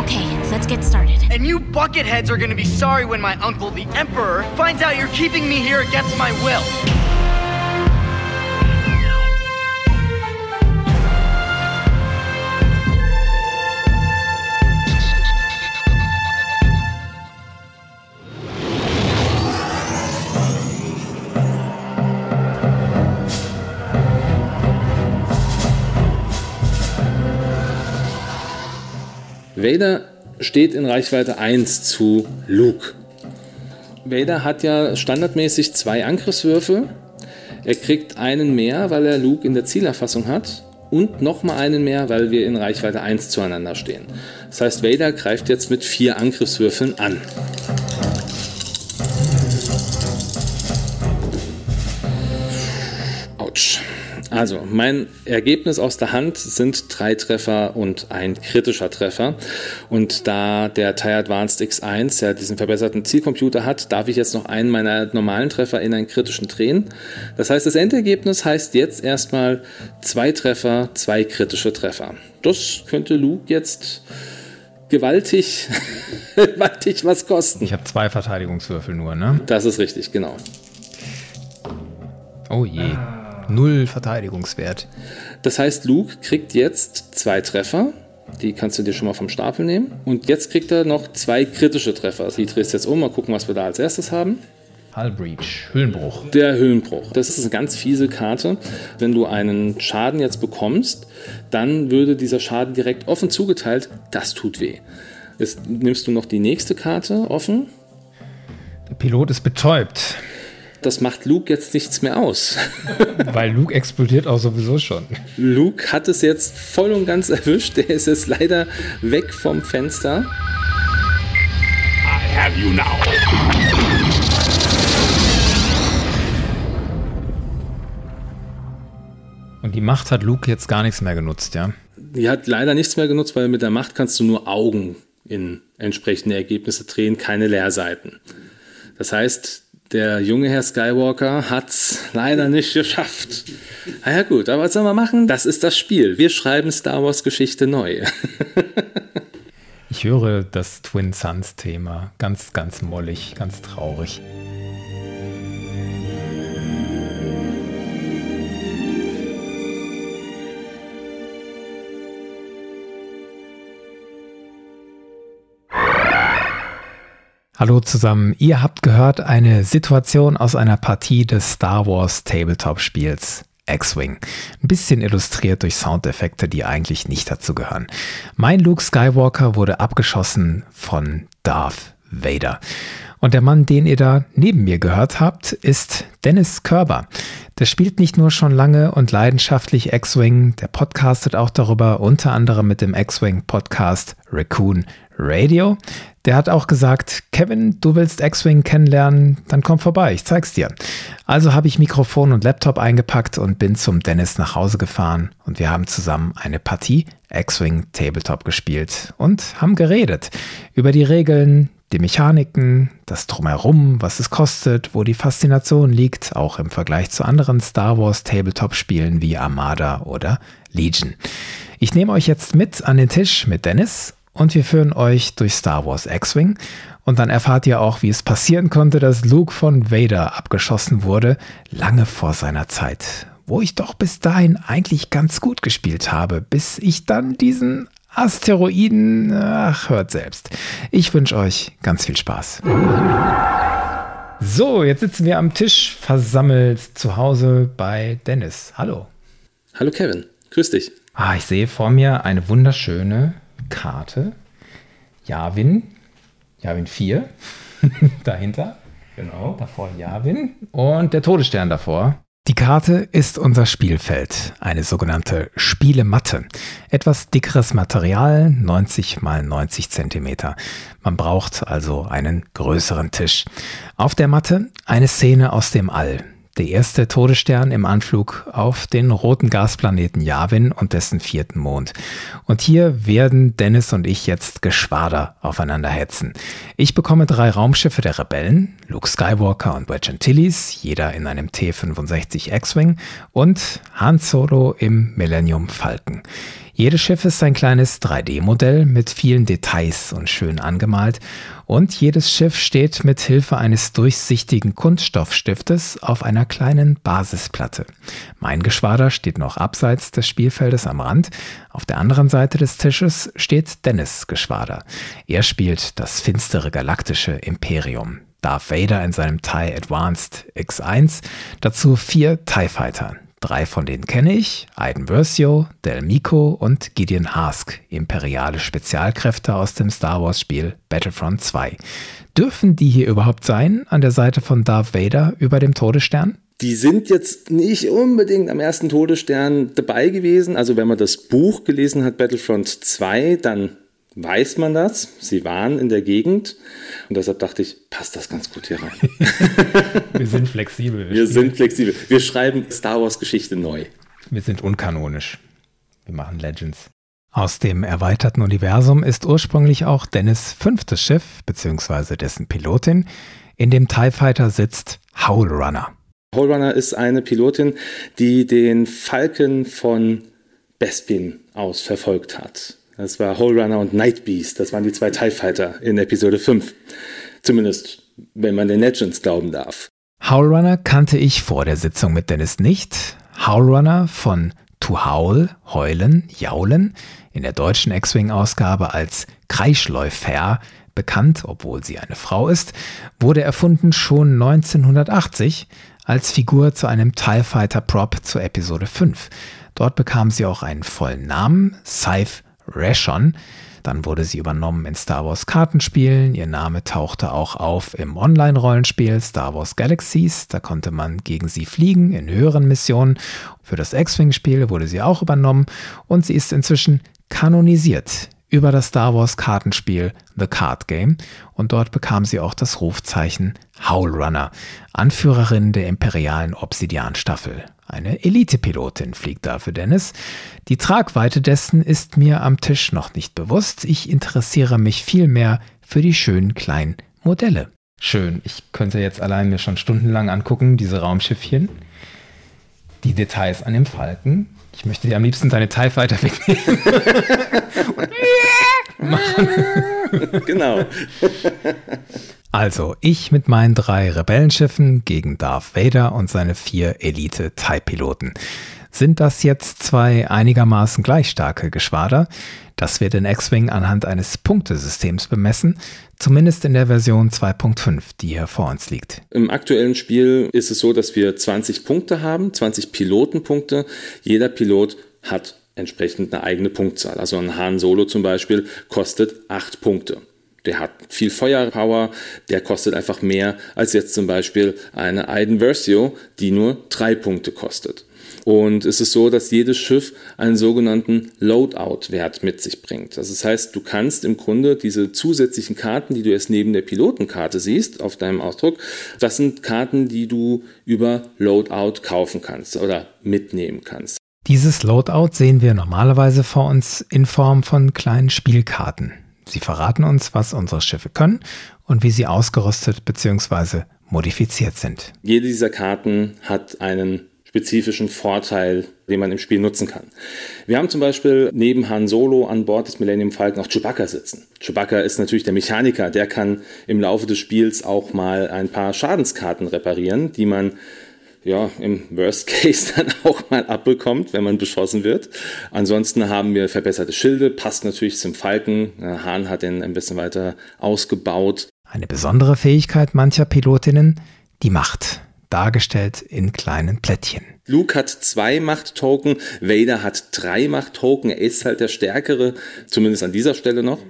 Okay, let's get started. And you bucketheads are gonna be sorry when my uncle, the Emperor, finds out you're keeping me here against my will. Vader steht in Reichweite 1 zu Luke. Vader hat ja standardmäßig zwei Angriffswürfe. Er kriegt einen mehr, weil er Luke in der Zielerfassung hat. Und nochmal einen mehr, weil wir in Reichweite 1 zueinander stehen. Das heißt, Vader greift jetzt mit vier Angriffswürfeln an. Also, mein Ergebnis aus der Hand sind drei Treffer und ein kritischer Treffer. Und da der TIE Advanced X1 ja diesen verbesserten Zielcomputer hat, darf ich jetzt noch einen meiner normalen Treffer in einen kritischen drehen. Das heißt, das Endergebnis heißt jetzt erstmal zwei Treffer, zwei kritische Treffer. Das könnte Luke jetzt gewaltig, gewaltig was kosten. Ich habe zwei Verteidigungswürfel nur, ne? Das ist richtig, genau. Oh je. Null Verteidigungswert. Das heißt, Luke kriegt jetzt zwei Treffer. Die kannst du dir schon mal vom Stapel nehmen. Und jetzt kriegt er noch zwei kritische Treffer. Die drehst du jetzt um. Mal gucken, was wir da als erstes haben. Hull Breach, Hüllenbruch. Der Hüllenbruch. Das ist eine ganz fiese Karte. Wenn du einen Schaden jetzt bekommst, dann würde dieser Schaden direkt offen zugeteilt. Das tut weh. Jetzt nimmst du noch die nächste Karte offen. Der Pilot ist betäubt. Das macht Luke jetzt nichts mehr aus. Weil Luke explodiert auch sowieso schon. Luke hat es jetzt voll und ganz erwischt. Der ist jetzt leider weg vom Fenster. I have you now. Und die Macht hat Luke jetzt gar nichts mehr genutzt, ja? Die hat leider nichts mehr genutzt, weil mit der Macht kannst du nur Augen in entsprechende Ergebnisse drehen, keine Leerseiten. Das heißt, der junge Herr Skywalker hat's leider nicht geschafft. Na ja gut, aber was soll man machen? Das ist das Spiel. Wir schreiben Star Wars Geschichte neu. Ich höre das Twin Suns Thema. Ganz, ganz mollig, ganz traurig. Hallo zusammen, ihr habt gehört eine Situation aus einer Partie des Star Wars Tabletop-Spiels X-Wing. Ein bisschen illustriert durch Soundeffekte, die eigentlich nicht dazu gehören. Mein Luke Skywalker wurde abgeschossen von Darth Vader. Und der Mann, den ihr da neben mir gehört habt, ist Dennis Körber. Der spielt nicht nur schon lange und leidenschaftlich X-Wing, der podcastet auch darüber, unter anderem mit dem X-Wing Podcast Raccoon Radio. Der hat auch gesagt, Kevin, du willst X-Wing kennenlernen, dann komm vorbei, ich zeig's dir. Also habe ich Mikrofon und Laptop eingepackt und bin zum Dennis nach Hause gefahren und wir haben zusammen eine Partie X-Wing Tabletop gespielt und haben geredet über die Regeln, die Mechaniken, das Drumherum, was es kostet, wo die Faszination liegt, auch im Vergleich zu anderen Star Wars Tabletop-Spielen wie Armada oder Legion. Ich nehme euch jetzt mit an den Tisch mit Dennis und wir führen euch durch Star Wars X-Wing und dann erfahrt ihr auch, wie es passieren konnte, dass Luke von Vader abgeschossen wurde, lange vor seiner Zeit. Wo ich doch bis dahin eigentlich ganz gut gespielt habe, bis ich dann diesen Asteroiden, ach, hört selbst. Ich wünsche euch ganz viel Spaß. So, jetzt sitzen wir am Tisch versammelt zu Hause bei Dennis. Hallo. Hallo Kevin, grüß dich. Ah, ich sehe vor mir eine wunderschöne Karte. Yavin. Yavin 4. Dahinter. Genau. Davor Yavin. Und der Todesstern davor. Die Karte ist unser Spielfeld, eine sogenannte Spielematte. Etwas dickeres Material, 90 mal 90 Zentimeter. Man braucht also einen größeren Tisch. Auf der Matte eine Szene aus dem All. Der erste Todesstern im Anflug auf den roten Gasplaneten Yavin und dessen vierten Mond. Und hier werden Dennis und ich jetzt Geschwader aufeinander hetzen. Ich bekomme drei Raumschiffe der Rebellen, Luke Skywalker und Wedge Antilles, jeder in einem T-65 X-Wing und Han Solo im Millennium Falcon. Jedes Schiff ist ein kleines 3D-Modell mit vielen Details und schön angemalt und jedes Schiff steht mit Hilfe eines durchsichtigen Kunststoffstiftes auf einer kleinen Basisplatte. Mein Geschwader steht noch abseits des Spielfeldes am Rand. Auf der anderen Seite des Tisches steht Dennis Geschwader. Er spielt das finstere galaktische Imperium. Darth Vader in seinem TIE Advanced X1, dazu vier TIE Fighter, Drei von denen kenne ich, Aiden Versio, Del Mico und Gideon Hask, imperiale Spezialkräfte aus dem Star Wars Spiel Battlefront 2. Dürfen die hier überhaupt sein, an der Seite von Darth Vader über dem Todesstern? Die sind jetzt nicht unbedingt am ersten Todesstern dabei gewesen. Also wenn man das Buch gelesen hat, Battlefront 2, dann weiß man das. Sie waren in der Gegend und deshalb dachte ich, passt das ganz gut hier rein. Wir sind flexibel. Wir, Wir sind flexibel. Wir schreiben Star Wars Geschichte neu. Wir sind unkanonisch. Wir machen Legends. Aus dem erweiterten Universum ist ursprünglich auch Dennis fünftes Schiff, beziehungsweise dessen Pilotin. In dem TIE Fighter sitzt Howl Runner. Howl Runner ist eine Pilotin, die den Falken von Bespin aus verfolgt hat. Das war Hole Runner und Night Beast. Das waren die zwei TIE Fighter in Episode 5. Zumindest, wenn man den Legends glauben darf. Howl Runner kannte ich vor der Sitzung mit Dennis nicht. Howl Runner von To Howl, Heulen, Jaulen, in der deutschen X-Wing-Ausgabe als Kreischläufer bekannt, obwohl sie eine Frau ist, wurde erfunden schon 1980 als Figur zu einem TIE Fighter Prop zu Episode 5. Dort bekam sie auch einen vollen Namen, Scythe Rashon. Dann wurde sie übernommen in Star Wars Kartenspielen. Ihr Name tauchte auch auf im Online-Rollenspiel Star Wars Galaxies. Da konnte man gegen sie fliegen in höheren Missionen. Für das X-Wing-Spiel wurde sie auch übernommen und sie ist inzwischen kanonisiert über das Star Wars Kartenspiel The Card Game und dort bekam sie auch das Rufzeichen Howl Runner, Anführerin der imperialen Obsidian-Staffel. Eine Elite-Pilotin fliegt da für Dennis. Die Tragweite dessen ist mir am Tisch noch nicht bewusst. Ich interessiere mich vielmehr für die schönen kleinen Modelle. Schön, ich könnte jetzt allein mir schon stundenlang angucken, diese Raumschiffchen. Die Details an dem Falken. Ich möchte dir am liebsten deine TIE Fighter wegnehmen. genau. Also, ich mit meinen drei Rebellenschiffen gegen Darth Vader und seine vier Elite-TIE-Piloten. Sind das jetzt zwei einigermaßen gleich starke Geschwader? Das wird in X-Wing anhand eines Punktesystems bemessen, zumindest in der Version 2.5, die hier vor uns liegt. Im aktuellen Spiel ist es so, dass wir 20 Punkte haben, 20 Pilotenpunkte. Jeder Pilot hat entsprechend eine eigene Punktzahl. Also ein Han Solo zum Beispiel kostet 8 Punkte der hat viel Feuerpower, der kostet einfach mehr als jetzt zum Beispiel eine Aiden Versio, die nur drei Punkte kostet. Und es ist so, dass jedes Schiff einen sogenannten Loadout-Wert mit sich bringt. Das heißt, du kannst im Grunde diese zusätzlichen Karten, die du erst neben der Pilotenkarte siehst, auf deinem Ausdruck, das sind Karten, die du über Loadout kaufen kannst oder mitnehmen kannst. Dieses Loadout sehen wir normalerweise vor uns in Form von kleinen Spielkarten. Sie verraten uns, was unsere Schiffe können und wie sie ausgerüstet bzw. modifiziert sind. Jede dieser Karten hat einen spezifischen Vorteil, den man im Spiel nutzen kann. Wir haben zum Beispiel neben Han Solo an Bord des Millennium Falcon auch Chewbacca sitzen. Chewbacca ist natürlich der Mechaniker, der kann im Laufe des Spiels auch mal ein paar Schadenskarten reparieren, die man ja, im Worst Case dann auch mal abbekommt, wenn man beschossen wird. Ansonsten haben wir verbesserte Schilde, passt natürlich zum Falken. Hahn hat den ein bisschen weiter ausgebaut. Eine besondere Fähigkeit mancher Pilotinnen, die Macht, dargestellt in kleinen Plättchen. Luke hat zwei Macht-Token, Vader hat drei Macht-Token, er ist halt der Stärkere, zumindest an dieser Stelle noch.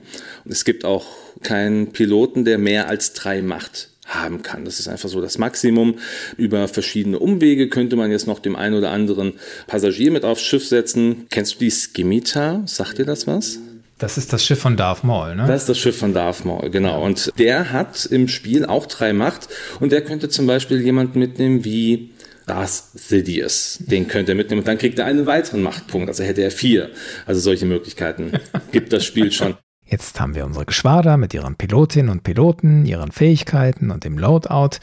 Und es gibt auch keinen Piloten, der mehr als drei Macht haben kann. Das ist einfach so das Maximum. Über verschiedene Umwege könnte man jetzt noch dem einen oder anderen Passagier mit aufs Schiff setzen. Kennst du die Skimitar? Sagt dir das was? Das ist das Schiff von Darth Maul, ne? Das ist das Schiff von Darth Maul, genau. Und der hat im Spiel auch drei Macht und der könnte zum Beispiel jemanden mitnehmen wie Darth Sidious. Den könnte er mitnehmen und dann kriegt er einen weiteren Machtpunkt. Also hätte er vier. Also solche Möglichkeiten gibt das Spiel schon. Jetzt haben wir unsere Geschwader mit ihren Pilotinnen und Piloten, ihren Fähigkeiten und dem Loadout.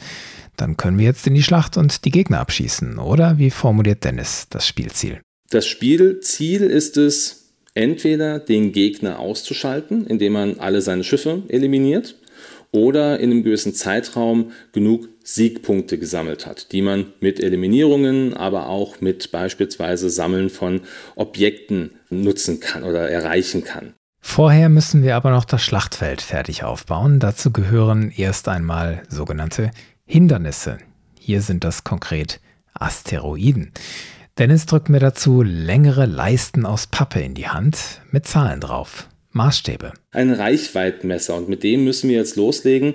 Dann können wir jetzt in die Schlacht und die Gegner abschießen, oder? Wie formuliert Dennis das Spielziel? Das Spielziel ist es, entweder den Gegner auszuschalten, indem man alle seine Schiffe eliminiert, oder in einem gewissen Zeitraum genug Siegpunkte gesammelt hat, die man mit Eliminierungen, aber auch mit beispielsweise Sammeln von Objekten nutzen kann oder erreichen kann. Vorher müssen wir aber noch das Schlachtfeld fertig aufbauen. Dazu gehören erst einmal sogenannte Hindernisse. Hier sind das konkret Asteroiden. Dennis drückt mir dazu längere Leisten aus Pappe in die Hand mit Zahlen drauf. Maßstäbe. Ein Reichweitenmesser und mit dem müssen wir jetzt loslegen,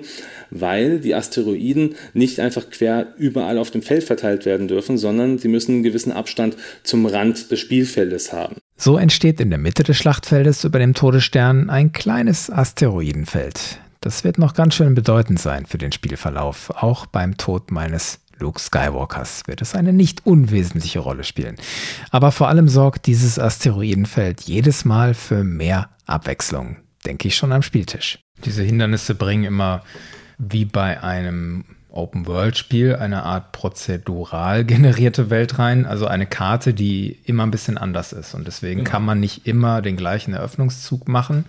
weil die Asteroiden nicht einfach quer überall auf dem Feld verteilt werden dürfen, sondern sie müssen einen gewissen Abstand zum Rand des Spielfeldes haben. So entsteht in der Mitte des Schlachtfeldes über dem Todesstern ein kleines Asteroidenfeld. Das wird noch ganz schön bedeutend sein für den Spielverlauf, auch beim Tod meines Luke Skywalkers wird es eine nicht unwesentliche Rolle spielen. Aber vor allem sorgt dieses Asteroidenfeld jedes Mal für mehr Abwechslung, denke ich schon am Spieltisch. Diese Hindernisse bringen immer wie bei einem Open-World-Spiel eine Art prozedural generierte Welt rein, also eine Karte, die immer ein bisschen anders ist. Und deswegen genau. kann man nicht immer den gleichen Eröffnungszug machen,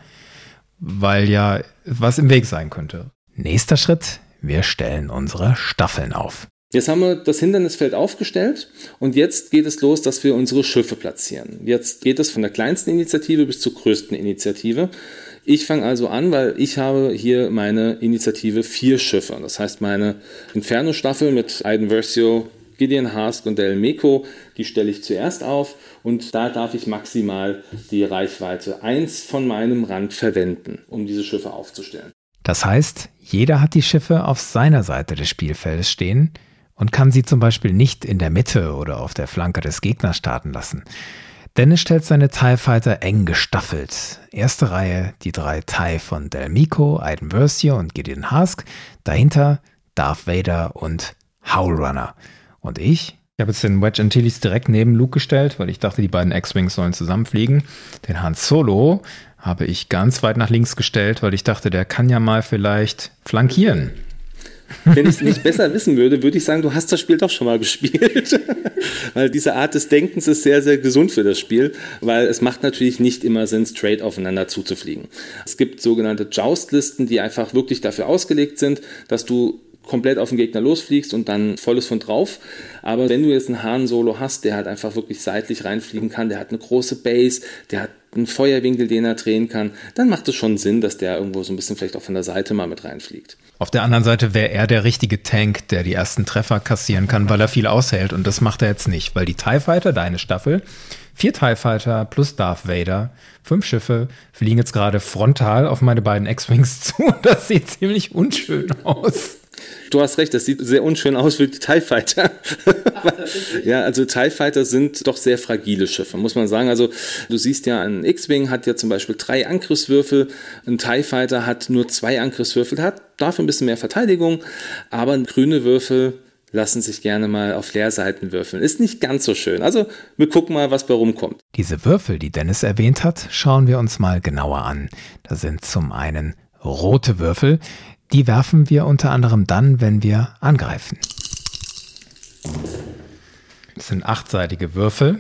weil ja was im Weg sein könnte. Nächster Schritt, wir stellen unsere Staffeln auf. Jetzt haben wir das Hindernisfeld aufgestellt und jetzt geht es los, dass wir unsere Schiffe platzieren. Jetzt geht es von der kleinsten Initiative bis zur größten Initiative. Ich fange also an, weil ich habe hier meine Initiative vier Schiffe. Das heißt, meine Inferno-Staffel mit Aiden Versio, Gideon Hask und Del Meco, die stelle ich zuerst auf und da darf ich maximal die Reichweite 1 von meinem Rand verwenden, um diese Schiffe aufzustellen. Das heißt, jeder hat die Schiffe auf seiner Seite des Spielfeldes stehen und kann sie zum Beispiel nicht in der Mitte oder auf der Flanke des Gegners starten lassen. Dennis stellt seine TIE Fighter eng gestaffelt. Erste Reihe die drei TIE von Del Mico, Aiden Versio und Gideon Hask. Dahinter Darth Vader und Howl Runner. Und ich? Ich habe jetzt den Wedge Antilles direkt neben Luke gestellt, weil ich dachte, die beiden X-Wings sollen zusammenfliegen. Den Han Solo habe ich ganz weit nach links gestellt, weil ich dachte, der kann ja mal vielleicht flankieren. Wenn ich es nicht besser wissen würde, würde ich sagen, du hast das Spiel doch schon mal gespielt. weil diese Art des Denkens ist sehr, sehr gesund für das Spiel, weil es macht natürlich nicht immer Sinn, straight aufeinander zuzufliegen. Es gibt sogenannte Joust-Listen, die einfach wirklich dafür ausgelegt sind, dass du komplett auf den Gegner losfliegst und dann volles von drauf. Aber wenn du jetzt einen Han Solo hast, der halt einfach wirklich seitlich reinfliegen kann, der hat eine große Base, der hat einen Feuerwinkel, den er drehen kann, dann macht es schon Sinn, dass der irgendwo so ein bisschen vielleicht auch von der Seite mal mit reinfliegt. Auf der anderen Seite wäre er der richtige Tank, der die ersten Treffer kassieren kann, weil er viel aushält. Und das macht er jetzt nicht, weil die TIE Fighter, deine Staffel, vier TIE Fighter plus Darth Vader, fünf Schiffe, fliegen jetzt gerade frontal auf meine beiden X-Wings zu. Das sieht ziemlich unschön aus. Du hast recht, das sieht sehr unschön aus wie die TIE Fighter. Ach, ja, also TIE Fighter sind doch sehr fragile Schiffe, muss man sagen. Also du siehst ja, ein X-Wing hat ja zum Beispiel drei Angriffswürfel, ein TIE Fighter hat nur zwei Angriffswürfel, hat dafür ein bisschen mehr Verteidigung, aber grüne Würfel lassen sich gerne mal auf Leerseiten würfeln. Ist nicht ganz so schön. Also wir gucken mal, was bei rumkommt. Diese Würfel, die Dennis erwähnt hat, schauen wir uns mal genauer an. Da sind zum einen rote Würfel, die werfen wir unter anderem dann, wenn wir angreifen. Das sind achtseitige Würfel.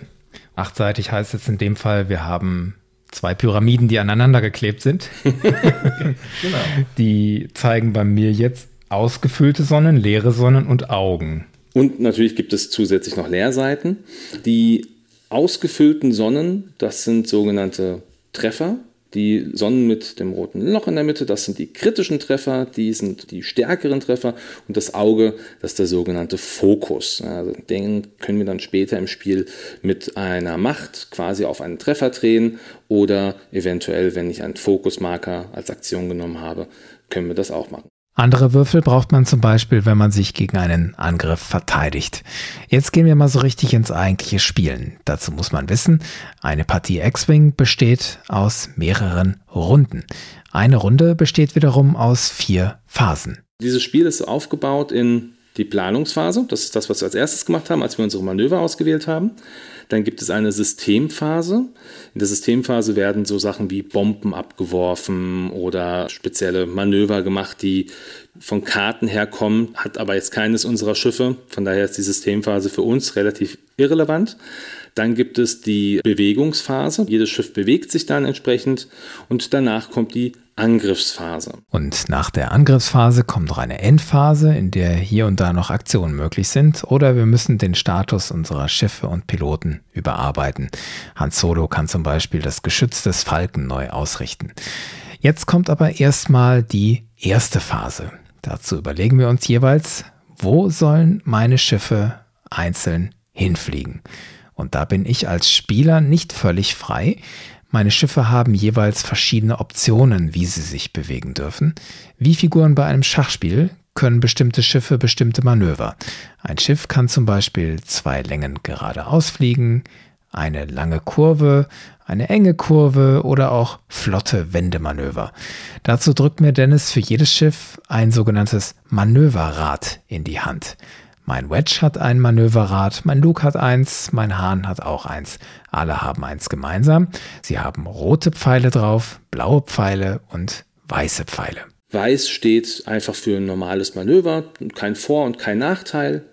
Achtseitig heißt jetzt in dem Fall, wir haben zwei Pyramiden, die aneinander geklebt sind. genau. Die zeigen bei mir jetzt ausgefüllte Sonnen, leere Sonnen und Augen. Und natürlich gibt es zusätzlich noch Leerseiten. Die ausgefüllten Sonnen, das sind sogenannte Treffer. Die Sonnen mit dem roten Loch in der Mitte, das sind die kritischen Treffer, die sind die stärkeren Treffer und das Auge, das ist der sogenannte Fokus. Also den können wir dann später im Spiel mit einer Macht quasi auf einen Treffer drehen oder eventuell, wenn ich einen Fokusmarker als Aktion genommen habe, können wir das auch machen. Andere Würfel braucht man zum Beispiel, wenn man sich gegen einen Angriff verteidigt. Jetzt gehen wir mal so richtig ins eigentliche Spielen. Dazu muss man wissen, eine Partie X-Wing besteht aus mehreren Runden. Eine Runde besteht wiederum aus vier Phasen. Dieses Spiel ist aufgebaut in die Planungsphase. Das ist das, was wir als erstes gemacht haben, als wir unsere Manöver ausgewählt haben. Dann gibt es eine Systemphase. In der Systemphase werden so Sachen wie Bomben abgeworfen oder spezielle Manöver gemacht, die von Karten herkommen, hat aber jetzt keines unserer Schiffe. Von daher ist die Systemphase für uns relativ irrelevant. Dann gibt es die Bewegungsphase. Jedes Schiff bewegt sich dann entsprechend und danach kommt die Angriffsphase. Und nach der Angriffsphase kommt noch eine Endphase, in der hier und da noch Aktionen möglich sind oder wir müssen den Status unserer Schiffe und Piloten überarbeiten. Han Solo kann zum Beispiel das Geschütz des Falken neu ausrichten. Jetzt kommt aber erstmal die erste Phase. Dazu überlegen wir uns jeweils, wo sollen meine Schiffe einzeln hinfliegen. Und da bin ich als Spieler nicht völlig frei. Meine Schiffe haben jeweils verschiedene Optionen, wie sie sich bewegen dürfen. Wie Figuren bei einem Schachspiel können bestimmte Schiffe bestimmte Manöver. Ein Schiff kann zum Beispiel zwei Längen geradeaus fliegen, eine lange Kurve, eine enge Kurve oder auch flotte Wendemanöver. Dazu drückt mir Dennis für jedes Schiff ein sogenanntes Manöverrad in die Hand. Mein Wedge hat ein Manöverrad, mein Luke hat eins, mein Hahn hat auch eins. Alle haben eins gemeinsam. Sie haben rote Pfeile drauf, blaue Pfeile und weiße Pfeile. Weiß steht einfach für ein normales Manöver, kein Vor- und kein Nachteil.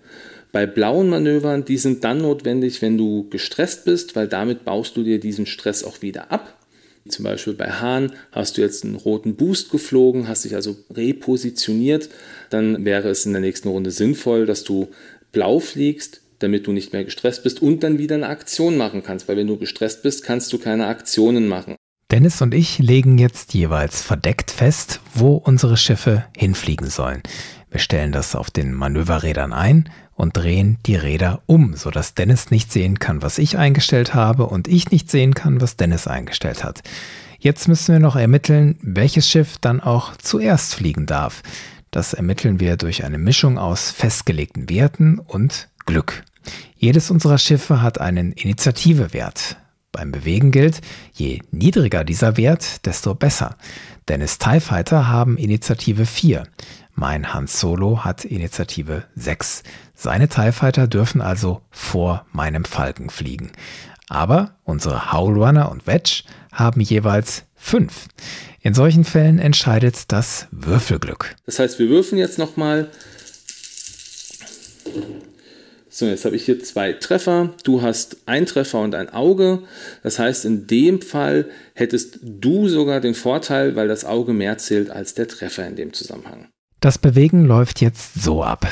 Bei blauen Manövern, die sind dann notwendig, wenn du gestresst bist, weil damit baust du dir diesen Stress auch wieder ab. Zum Beispiel bei Hahn hast du jetzt einen roten Boost geflogen, hast dich also repositioniert. Dann wäre es in der nächsten Runde sinnvoll, dass du blau fliegst, damit du nicht mehr gestresst bist und dann wieder eine Aktion machen kannst. Weil wenn du gestresst bist, kannst du keine Aktionen machen. Dennis und ich legen jetzt jeweils verdeckt fest, wo unsere Schiffe hinfliegen sollen. Wir stellen das auf den Manöverrädern ein und drehen die Räder um, sodass Dennis nicht sehen kann, was ich eingestellt habe und ich nicht sehen kann, was Dennis eingestellt hat. Jetzt müssen wir noch ermitteln, welches Schiff dann auch zuerst fliegen darf. Das ermitteln wir durch eine Mischung aus festgelegten Werten und Glück. Jedes unserer Schiffe hat einen Initiativewert. Beim Bewegen gilt, je niedriger dieser Wert, desto besser. Dennis TIE Fighter haben Initiative 4. Mein Han Solo hat Initiative 6. Seine TIE Fighter dürfen also vor meinem Falken fliegen. Aber unsere Howlrunner und Wedge haben jeweils 5. In solchen Fällen entscheidet das Würfelglück. Das heißt, wir würfeln jetzt nochmal. So, jetzt habe ich hier zwei Treffer. Du hast ein Treffer und ein Auge. Das heißt, in dem Fall hättest du sogar den Vorteil, weil das Auge mehr zählt als der Treffer in dem Zusammenhang. Das Bewegen läuft jetzt so ab.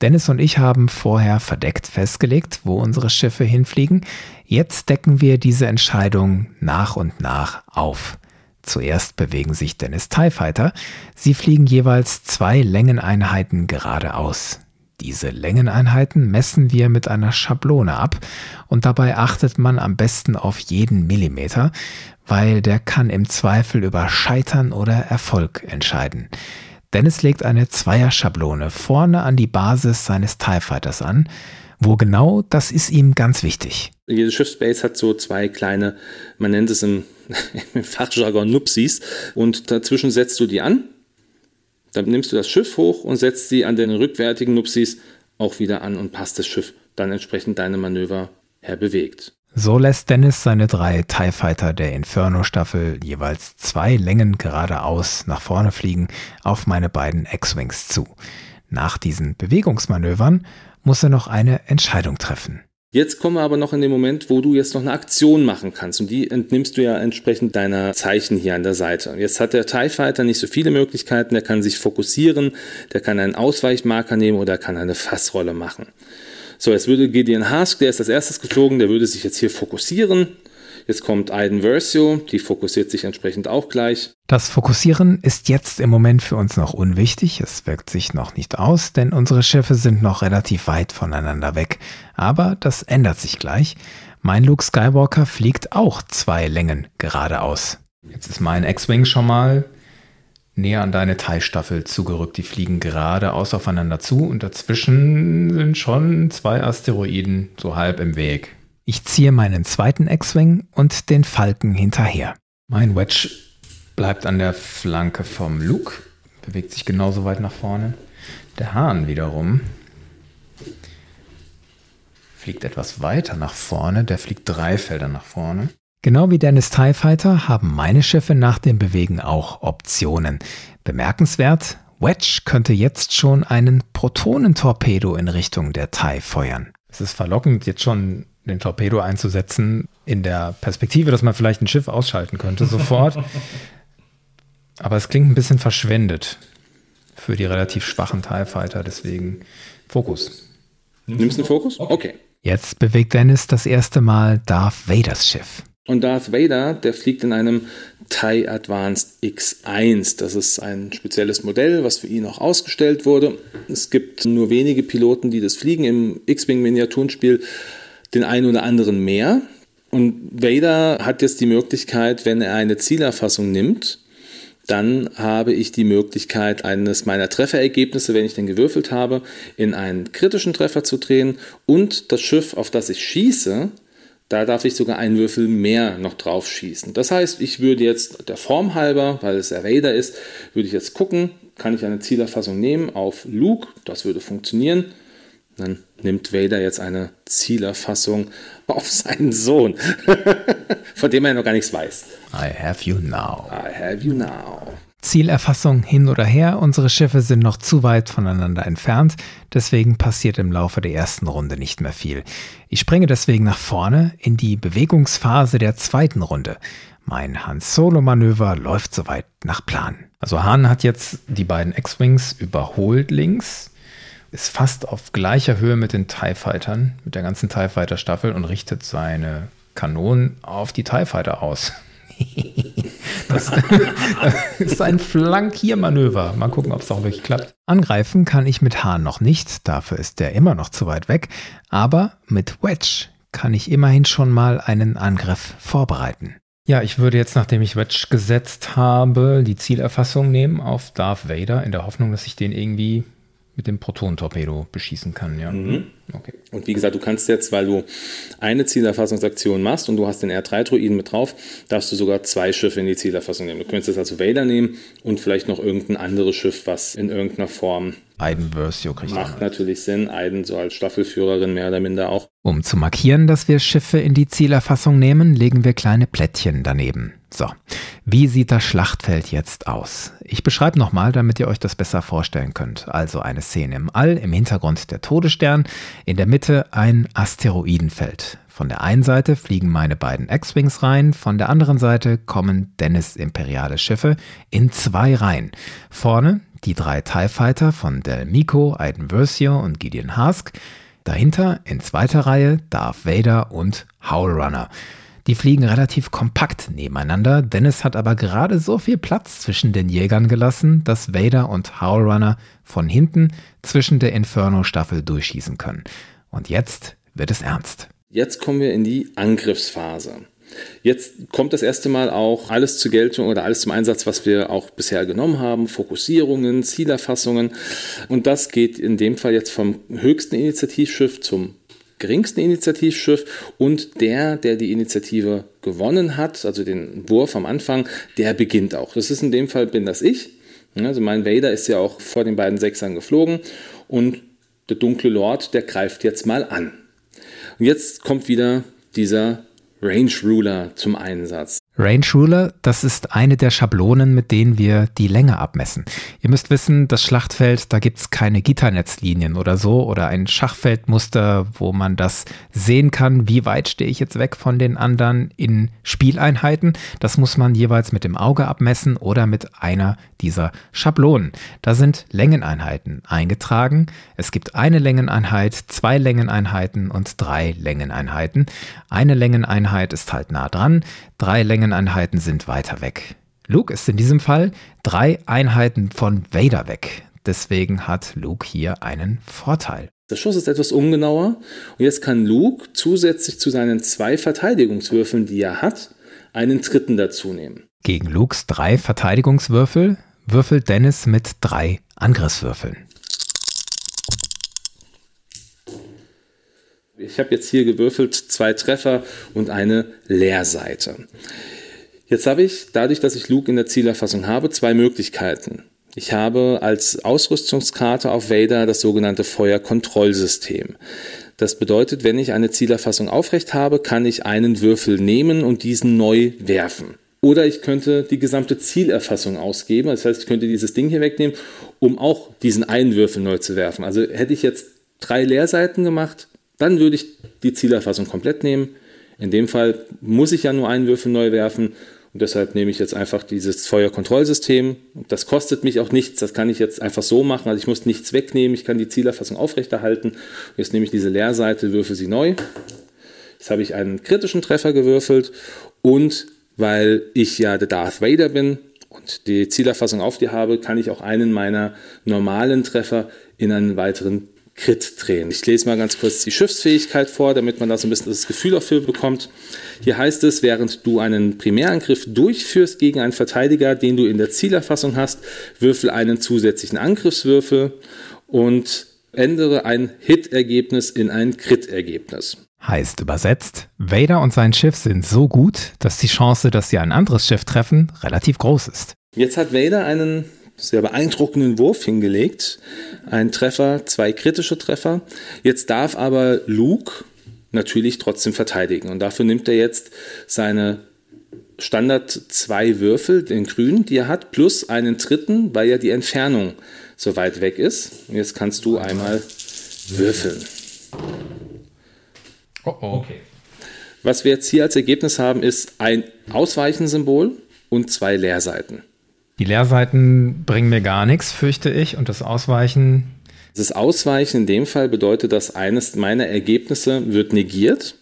Dennis und ich haben vorher verdeckt festgelegt, wo unsere Schiffe hinfliegen. Jetzt decken wir diese Entscheidung nach und nach auf. Zuerst bewegen sich Dennis TIE Fighter. Sie fliegen jeweils zwei Längeneinheiten geradeaus. Diese Längeneinheiten messen wir mit einer Schablone ab und dabei achtet man am besten auf jeden Millimeter, weil der kann im Zweifel über Scheitern oder Erfolg entscheiden. Dennis legt eine Zweierschablone vorne an die Basis seines TIE Fighters an. Wo genau, das ist ihm ganz wichtig. Jedes Schiffsbase hat so zwei kleine, man nennt es im, im Fachjargon Nupsis, und dazwischen setzt du die an. Dann nimmst du das Schiff hoch und setzt sie an den rückwärtigen Nupsis auch wieder an und passt das Schiff dann entsprechend deine Manöver herbewegt. So lässt Dennis seine drei TIE Fighter der Inferno-Staffel jeweils zwei Längen geradeaus nach vorne fliegen auf meine beiden X-Wings zu. Nach diesen Bewegungsmanövern muss er noch eine Entscheidung treffen. Jetzt kommen wir aber noch in den Moment, wo du jetzt noch eine Aktion machen kannst. Und die entnimmst du ja entsprechend deiner Zeichen hier an der Seite. Jetzt hat der TIE Fighter nicht so viele Möglichkeiten. Der kann sich fokussieren, der kann einen Ausweichmarker nehmen oder kann eine Fassrolle machen. So, jetzt würde Gideon Hask, der ist als erstes geflogen, der würde sich jetzt hier fokussieren. Jetzt kommt Aiden Versio, die fokussiert sich entsprechend auch gleich. Das Fokussieren ist jetzt im Moment für uns noch unwichtig. Es wirkt sich noch nicht aus, denn unsere Schiffe sind noch relativ weit voneinander weg. Aber das ändert sich gleich. Mein Luke Skywalker fliegt auch zwei Längen geradeaus. Jetzt ist mein X-Wing schon mal näher an deine Teilstaffel zugerückt. Die fliegen geradeaus aufeinander zu und dazwischen sind schon zwei Asteroiden so halb im Weg. Ich ziehe meinen zweiten X-Wing und den Falken hinterher. Mein Wedge bleibt an der Flanke vom Luke, bewegt sich genauso weit nach vorne. Der Hahn wiederum fliegt etwas weiter nach vorne, der fliegt drei Felder nach vorne. Genau wie Dennis TIE Fighter haben meine Schiffe nach dem Bewegen auch Optionen. Bemerkenswert, Wedge könnte jetzt schon einen Protonentorpedo in Richtung der TIE feuern. Es ist verlockend, jetzt schon den Torpedo einzusetzen, in der Perspektive, dass man vielleicht ein Schiff ausschalten könnte sofort. Aber es klingt ein bisschen verschwendet für die relativ schwachen TIE Fighter, deswegen Fokus. Nimmst du einen Fokus? Okay. Jetzt bewegt Dennis das erste Mal Darth Vaders Schiff. Und Darth Vader, der fliegt in einem TIE Advanced X1. Das ist ein spezielles Modell, was für ihn auch ausgestellt wurde. Es gibt nur wenige Piloten, die das fliegen. Im X-Wing Miniaturenspiel den einen oder anderen mehr. Und Vader hat jetzt die Möglichkeit, wenn er eine Zielerfassung nimmt, dann habe ich die Möglichkeit, eines meiner Trefferergebnisse, wenn ich den gewürfelt habe, in einen kritischen Treffer zu drehen und das Schiff, auf das ich schieße, da darf ich sogar einen Würfel mehr noch drauf schießen. Das heißt, ich würde jetzt der Form halber, weil es der Raider ist, würde ich jetzt gucken, kann ich eine Zielerfassung nehmen auf Luke, das würde funktionieren. Dann nimmt Vader jetzt eine Zielerfassung auf seinen Sohn, von dem er noch gar nichts weiß. I have you now. I have you now. Zielerfassung hin oder her, unsere Schiffe sind noch zu weit voneinander entfernt, deswegen passiert im Laufe der ersten Runde nicht mehr viel. Ich springe deswegen nach vorne in die Bewegungsphase der zweiten Runde. Mein Han Solo-Manöver läuft soweit nach Plan. Also Han hat jetzt die beiden X-Wings überholt links, ist fast auf gleicher Höhe mit den TIE Fightern, mit der ganzen TIE Fighter Staffel und richtet seine Kanonen auf die TIE Fighter aus. das ist ein Flankiermanöver. Mal gucken, ob es auch wirklich klappt. Angreifen kann ich mit Hahn noch nicht, dafür ist der immer noch zu weit weg. Aber mit Wedge kann ich immerhin schon mal einen Angriff vorbereiten. Ja, ich würde jetzt, nachdem ich Wedge gesetzt habe, die Zielerfassung nehmen auf Darth Vader, in der Hoffnung, dass ich den irgendwie mit dem Proton-Torpedo beschießen kann, ja. Mhm. Okay. Und wie gesagt, du kannst jetzt, weil du eine Zielerfassungsaktion machst und du hast den R3-Droiden mit drauf, darfst du sogar zwei Schiffe in die Zielerfassung nehmen. Du könntest jetzt also Vader nehmen und vielleicht noch irgendein anderes Schiff, was in irgendeiner Form Aiden Versio kriegt Macht natürlich Sinn, Aiden so als Staffelführerin mehr oder minder auch. Um zu markieren, dass wir Schiffe in die Zielerfassung nehmen, legen wir kleine Plättchen daneben. So, wie sieht das Schlachtfeld jetzt aus? Ich beschreibe nochmal, damit ihr euch das besser vorstellen könnt. Also eine Szene im All, im Hintergrund der Todesstern, in der Mitte ein Asteroidenfeld. Von der einen Seite fliegen meine beiden X-Wings rein, von der anderen Seite kommen Dennis imperiale Schiffe in zwei Reihen. Vorne die drei TIE Fighter von Del Mico, Aiden Versio und Gideon Hask. Dahinter in zweiter Reihe Darth Vader und Howl Runner. Die fliegen relativ kompakt nebeneinander. Dennis hat aber gerade so viel Platz zwischen den Jägern gelassen, dass Vader und Howl Runner von hinten zwischen der Inferno-Staffel durchschießen können. Und jetzt wird es ernst. Jetzt kommen wir in die Angriffsphase. Jetzt kommt das erste Mal auch alles zur Geltung oder alles zum Einsatz, was wir auch bisher genommen haben. Fokussierungen, Zielerfassungen. Und das geht in dem Fall jetzt vom höchsten Initiativschiff zum geringsten Initiativschiff und der, der die Initiative gewonnen hat, also den Wurf am Anfang, der beginnt auch. Das ist in dem Fall bin das ich. Also mein Vader ist ja auch vor den beiden Sechsern geflogen und der dunkle Lord, der greift jetzt mal an. Und jetzt kommt wieder dieser Range Ruler zum Einsatz. Range Ruler, das ist eine der Schablonen, mit denen wir die Länge abmessen. Ihr müsst wissen, das Schlachtfeld, da gibt es keine Gitternetzlinien oder so oder ein Schachfeldmuster, wo man das sehen kann, wie weit stehe ich jetzt weg von den anderen in Spieleinheiten. Das muss man jeweils mit dem Auge abmessen oder mit einer dieser Schablonen. Da sind Längeneinheiten eingetragen. Es gibt eine Längeneinheit, zwei Längeneinheiten und drei Längeneinheiten. Eine Längeneinheit ist halt nah dran, drei Längeneinheiten sind weiter weg. Luke ist in diesem Fall drei Einheiten von Vader weg. Deswegen hat Luke hier einen Vorteil. Der Schuss ist etwas ungenauer und jetzt kann Luke zusätzlich zu seinen zwei Verteidigungswürfeln, die er hat, einen dritten dazu nehmen. Gegen Lukes drei Verteidigungswürfel würfelt Dennis mit drei Angriffswürfeln. Ich habe jetzt hier gewürfelt zwei Treffer und eine Leerseite. Jetzt habe ich, dadurch, dass ich Luke in der Zielerfassung habe, zwei Möglichkeiten. Ich habe als Ausrüstungskarte auf Vader das sogenannte Feuerkontrollsystem. Das bedeutet, wenn ich eine Zielerfassung aufrecht habe, kann ich einen Würfel nehmen und diesen neu werfen. Oder ich könnte die gesamte Zielerfassung ausgeben. Das heißt, ich könnte dieses Ding hier wegnehmen, um auch diesen einen Würfel neu zu werfen. Also hätte ich jetzt drei Leerseiten gemacht, dann würde ich die Zielerfassung komplett nehmen. In dem Fall muss ich ja nur einen Würfel neu werfen und deshalb nehme ich jetzt einfach dieses Feuerkontrollsystem. Das kostet mich auch nichts, das kann ich jetzt einfach so machen. Also ich muss nichts wegnehmen, ich kann die Zielerfassung aufrechterhalten. Jetzt nehme ich diese Leerseite, würfel sie neu. Jetzt habe ich einen kritischen Treffer gewürfelt und weil ich ja der Darth Vader bin und die Zielerfassung auf die habe, kann ich auch einen meiner normalen Treffer in einen weiteren Crit drehen. Ich lese mal ganz kurz die Schiffsfähigkeit vor, damit man da so ein bisschen das Gefühl dafür bekommt. Hier heißt es, während du einen Primärangriff durchführst gegen einen Verteidiger, den du in der Zielerfassung hast, würfel einen zusätzlichen Angriffswürfel und ändere ein Hit-Ergebnis in ein Crit-Ergebnis. Heißt übersetzt, Vader und sein Schiff sind so gut, dass die Chance, dass sie ein anderes Schiff treffen, relativ groß ist. Jetzt hat Vader einen sehr beeindruckenden Wurf hingelegt. Ein Treffer, zwei kritische Treffer. Jetzt darf aber Luke natürlich trotzdem verteidigen. Und dafür nimmt er jetzt seine Standard zwei Würfel, den grünen, die er hat, plus einen dritten, weil ja die Entfernung so weit weg ist. Und jetzt kannst du einmal würfeln. Oh, oh. Okay. Was wir jetzt hier als Ergebnis haben, ist ein Ausweichensymbol und zwei Leerseiten. Die Leerseiten bringen mir gar nichts, fürchte ich, und das Ausweichen. Das Ausweichen in dem Fall bedeutet, dass eines meiner Ergebnisse wird negiert.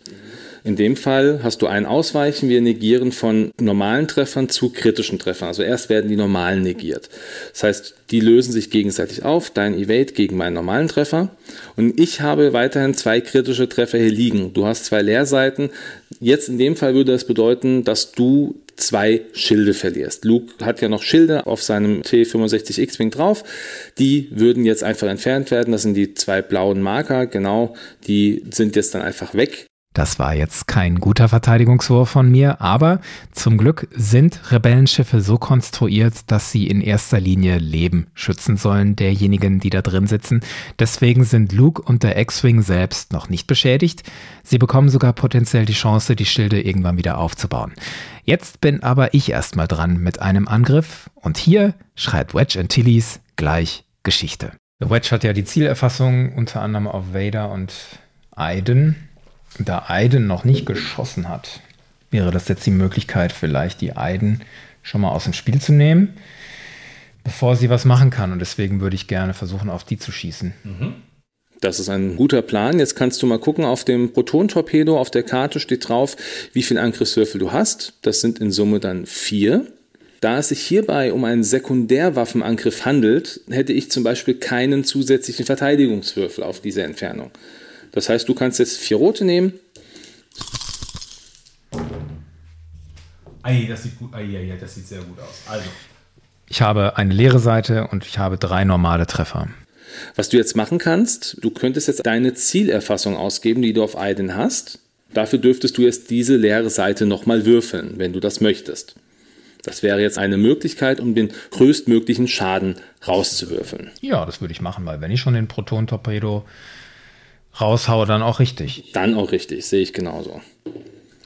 In dem Fall hast du ein Ausweichen, wir negieren von normalen Treffern zu kritischen Treffern. Also erst werden die normalen negiert. Das heißt, die lösen sich gegenseitig auf, dein Evade gegen meinen normalen Treffer. Und ich habe weiterhin zwei kritische Treffer hier liegen. Du hast zwei Leerseiten. Jetzt in dem Fall würde das bedeuten, dass du zwei Schilde verlierst. Luke hat ja noch Schilde auf seinem T65 X-Wing drauf. Die würden jetzt einfach entfernt werden. Das sind die zwei blauen Marker, genau. Die sind jetzt dann einfach weg. Das war jetzt kein guter Verteidigungswurf von mir, aber zum Glück sind Rebellenschiffe so konstruiert, dass sie in erster Linie Leben schützen sollen derjenigen, die da drin sitzen. Deswegen sind Luke und der X-Wing selbst noch nicht beschädigt. Sie bekommen sogar potenziell die Chance, die Schilde irgendwann wieder aufzubauen. Jetzt bin aber ich erstmal dran mit einem Angriff und hier schreibt Wedge Antilles gleich Geschichte. Wedge hat ja die Zielerfassung unter anderem auf Vader und Aiden da Aiden noch nicht geschossen hat, wäre das jetzt die Möglichkeit, vielleicht die Aiden schon mal aus dem Spiel zu nehmen, bevor sie was machen kann. Und deswegen würde ich gerne versuchen, auf die zu schießen. Mhm. Das ist ein guter Plan. Jetzt kannst du mal gucken, auf dem Proton-Torpedo, auf der Karte steht drauf, wie viele Angriffswürfel du hast. Das sind in Summe dann vier. Da es sich hierbei um einen Sekundärwaffenangriff handelt, hätte ich zum Beispiel keinen zusätzlichen Verteidigungswürfel auf diese Entfernung. Das heißt, du kannst jetzt vier rote nehmen. Ei, das sieht gut. Ei, ei, ei, das sieht sehr gut aus. Also. Ich habe eine leere Seite und ich habe drei normale Treffer. Was du jetzt machen kannst, du könntest jetzt deine Zielerfassung ausgeben, die du auf Aiden hast. Dafür dürftest du jetzt diese leere Seite nochmal würfeln, wenn du das möchtest. Das wäre jetzt eine Möglichkeit, um den größtmöglichen Schaden rauszuwürfeln. Ja, das würde ich machen, weil wenn ich schon den Proton-Torpedo raushaue, dann auch richtig. Dann auch richtig, sehe ich genauso.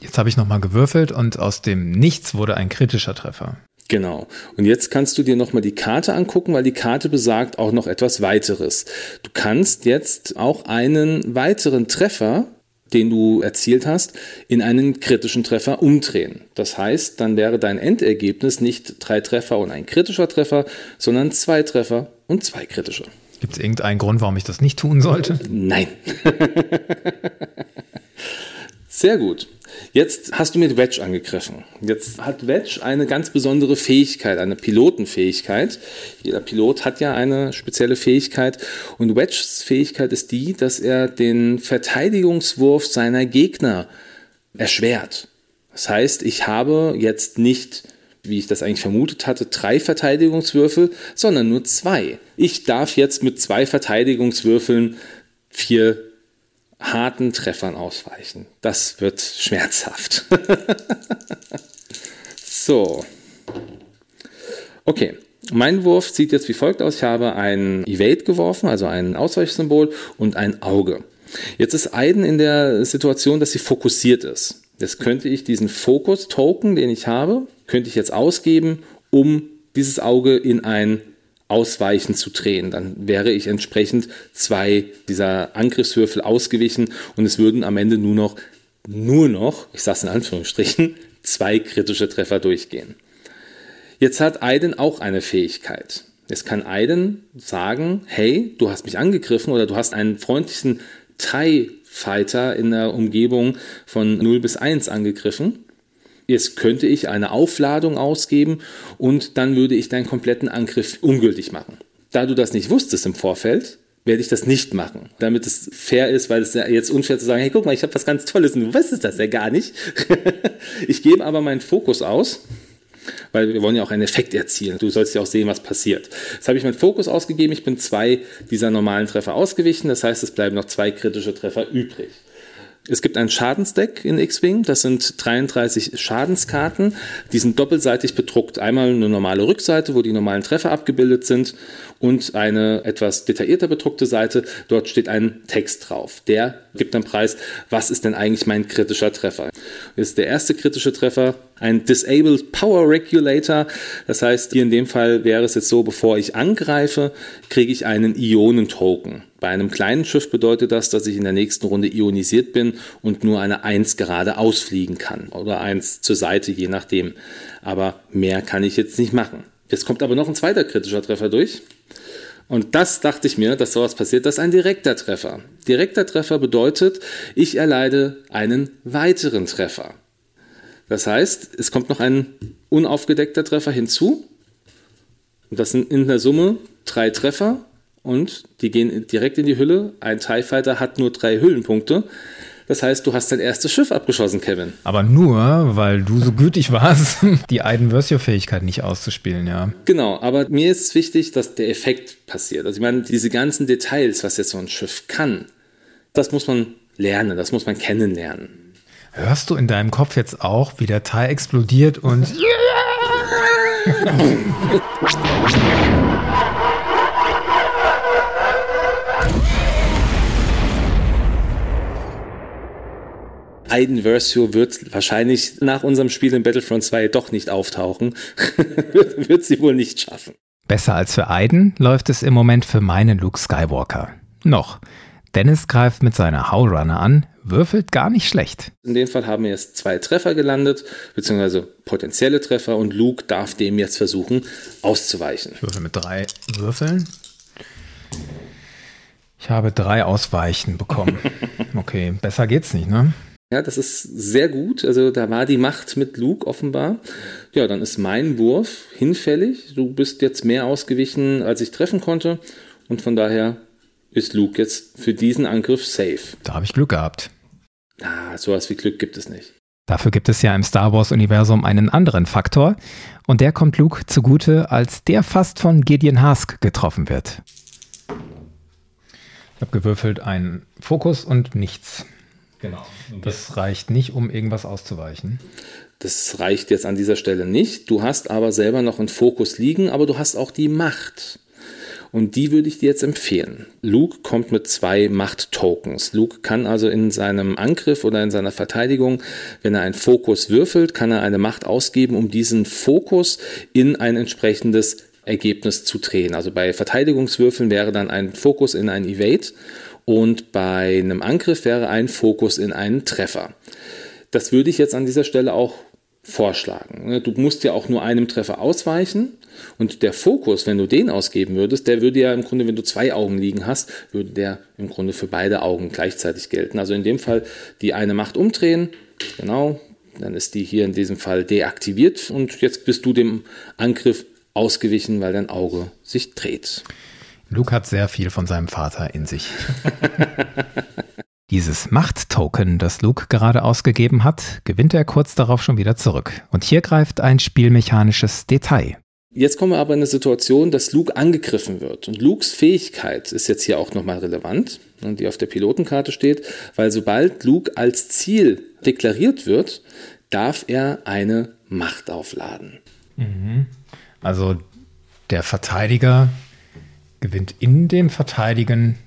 Jetzt habe ich nochmal gewürfelt und aus dem Nichts wurde ein kritischer Treffer. Genau. Und jetzt kannst du dir nochmal die Karte angucken, weil die Karte besagt auch noch etwas weiteres. Du kannst jetzt auch einen weiteren Treffer, den du erzielt hast, in einen kritischen Treffer umdrehen. Das heißt, dann wäre dein Endergebnis nicht drei Treffer und ein kritischer Treffer, sondern zwei Treffer und zwei kritische. Gibt es irgendeinen Grund, warum ich das nicht tun sollte? Nein. Sehr gut. Jetzt hast du mit Wedge angegriffen. Jetzt hat Wedge eine ganz besondere Fähigkeit, eine Pilotenfähigkeit. Jeder Pilot hat ja eine spezielle Fähigkeit. Und Wedges Fähigkeit ist die, dass er den Verteidigungswurf seiner Gegner erschwert. Das heißt, ich habe jetzt nicht wie ich das eigentlich vermutet hatte, drei Verteidigungswürfel, sondern nur zwei. Ich darf jetzt mit zwei Verteidigungswürfeln vier harten Treffern ausweichen. Das wird schmerzhaft. so. Okay. Mein Wurf sieht jetzt wie folgt aus. Ich habe ein Evade geworfen, also ein Ausweichsymbol und ein Auge. Jetzt ist Aiden in der Situation, dass sie fokussiert ist. Jetzt könnte ich diesen Fokus-Token, den ich habe, könnte ich jetzt ausgeben, um dieses Auge in ein ausweichen zu drehen. Dann wäre ich entsprechend zwei dieser Angriffswürfel ausgewichen und es würden am Ende nur noch, nur noch, ich sage es in Anführungsstrichen, zwei kritische Treffer durchgehen. Jetzt hat Aiden auch eine Fähigkeit. Jetzt kann Aiden sagen, hey, du hast mich angegriffen oder du hast einen freundlichen TIE Fighter in der Umgebung von 0 bis 1 angegriffen. Jetzt könnte ich eine Aufladung ausgeben und dann würde ich deinen kompletten Angriff ungültig machen. Da du das nicht wusstest im Vorfeld, werde ich das nicht machen, damit es fair ist, weil es ja jetzt unfair zu sagen, hey, guck mal, ich habe was ganz Tolles und du weißt das ja gar nicht. ich gebe aber meinen Fokus aus weil wir wollen ja auch einen Effekt erzielen. Du sollst ja auch sehen, was passiert. Jetzt habe ich meinen Fokus ausgegeben. Ich bin zwei dieser normalen Treffer ausgewichen. Das heißt, es bleiben noch zwei kritische Treffer übrig. Es gibt ein Schadensdeck in X-Wing, das sind 33 Schadenskarten, die sind doppelseitig bedruckt. Einmal eine normale Rückseite, wo die normalen Treffer abgebildet sind und eine etwas detaillierter bedruckte Seite. Dort steht ein Text drauf. Der gibt dann Preis, was ist denn eigentlich mein kritischer Treffer. Ist der erste kritische Treffer, ein Disabled Power Regulator. Das heißt, hier in dem Fall wäre es jetzt so, bevor ich angreife, kriege ich einen Ionentoken. Bei einem kleinen Schiff bedeutet das, dass ich in der nächsten Runde ionisiert bin und nur eine 1 gerade ausfliegen kann oder 1 zur Seite, je nachdem. Aber mehr kann ich jetzt nicht machen. Jetzt kommt aber noch ein zweiter kritischer Treffer durch. Und das dachte ich mir, dass sowas passiert. Das ist ein direkter Treffer. Direkter Treffer bedeutet, ich erleide einen weiteren Treffer. Das heißt, es kommt noch ein unaufgedeckter Treffer hinzu. Und das sind in der Summe drei Treffer und die gehen direkt in die Hülle. Ein TIE Fighter hat nur drei Hüllenpunkte. Das heißt, du hast dein erstes Schiff abgeschossen, Kevin. Aber nur, weil du so gütig warst, die Aiden Versio-Fähigkeit nicht auszuspielen, ja. Genau, aber mir ist es wichtig, dass der Effekt passiert. Also ich meine, diese ganzen Details, was jetzt so ein Schiff kann, das muss man lernen, das muss man kennenlernen. Hörst du in deinem Kopf jetzt auch, wie der Teil explodiert und Aiden Versio wird wahrscheinlich nach unserem Spiel in Battlefront 2 doch nicht auftauchen. wird, wird sie wohl nicht schaffen. Besser als für Aiden läuft es im Moment für meinen Luke Skywalker. Noch. Dennis greift mit seiner Howlrunner an, würfelt gar nicht schlecht. In dem Fall haben wir jetzt zwei Treffer gelandet, beziehungsweise potenzielle Treffer und Luke darf dem jetzt versuchen auszuweichen. Ich würfel mit drei Würfeln. Ich habe drei Ausweichen bekommen. Okay, besser geht's nicht, ne? Ja, das ist sehr gut. Also da war die Macht mit Luke offenbar. Ja, dann ist mein Wurf hinfällig. Du bist jetzt mehr ausgewichen, als ich treffen konnte. Und von daher ist Luke jetzt für diesen Angriff safe. Da habe ich Glück gehabt. Ah, sowas wie Glück gibt es nicht. Dafür gibt es ja im Star Wars-Universum einen anderen Faktor. Und der kommt Luke zugute, als der fast von Gideon Hask getroffen wird. Ich habe gewürfelt einen Fokus und nichts. Genau. Das reicht nicht, um irgendwas auszuweichen. Das reicht jetzt an dieser Stelle nicht. Du hast aber selber noch einen Fokus liegen, aber du hast auch die Macht. Und die würde ich dir jetzt empfehlen. Luke kommt mit zwei Macht-Tokens. Luke kann also in seinem Angriff oder in seiner Verteidigung, wenn er einen Fokus würfelt, kann er eine Macht ausgeben, um diesen Fokus in ein entsprechendes Ergebnis zu drehen. Also bei Verteidigungswürfeln wäre dann ein Fokus in ein Evade und bei einem Angriff wäre ein Fokus in einen Treffer. Das würde ich jetzt an dieser Stelle auch vorschlagen. Du musst ja auch nur einem Treffer ausweichen und der Fokus, wenn du den ausgeben würdest, der würde ja im Grunde, wenn du zwei Augen liegen hast, würde der im Grunde für beide Augen gleichzeitig gelten. Also in dem Fall die eine Macht umdrehen, genau, dann ist die hier in diesem Fall deaktiviert und jetzt bist du dem Angriff ausgewichen, weil dein Auge sich dreht. Luke hat sehr viel von seinem Vater in sich. Dieses Macht-Token, das Luke gerade ausgegeben hat, gewinnt er kurz darauf schon wieder zurück. Und hier greift ein spielmechanisches Detail. Jetzt kommen wir aber in eine Situation, dass Luke angegriffen wird. Und Lukes Fähigkeit ist jetzt hier auch nochmal relevant, die auf der Pilotenkarte steht, weil sobald Luke als Ziel deklariert wird, darf er eine Macht aufladen. Mhm. Also der Verteidiger gewinnt in dem Verteidigen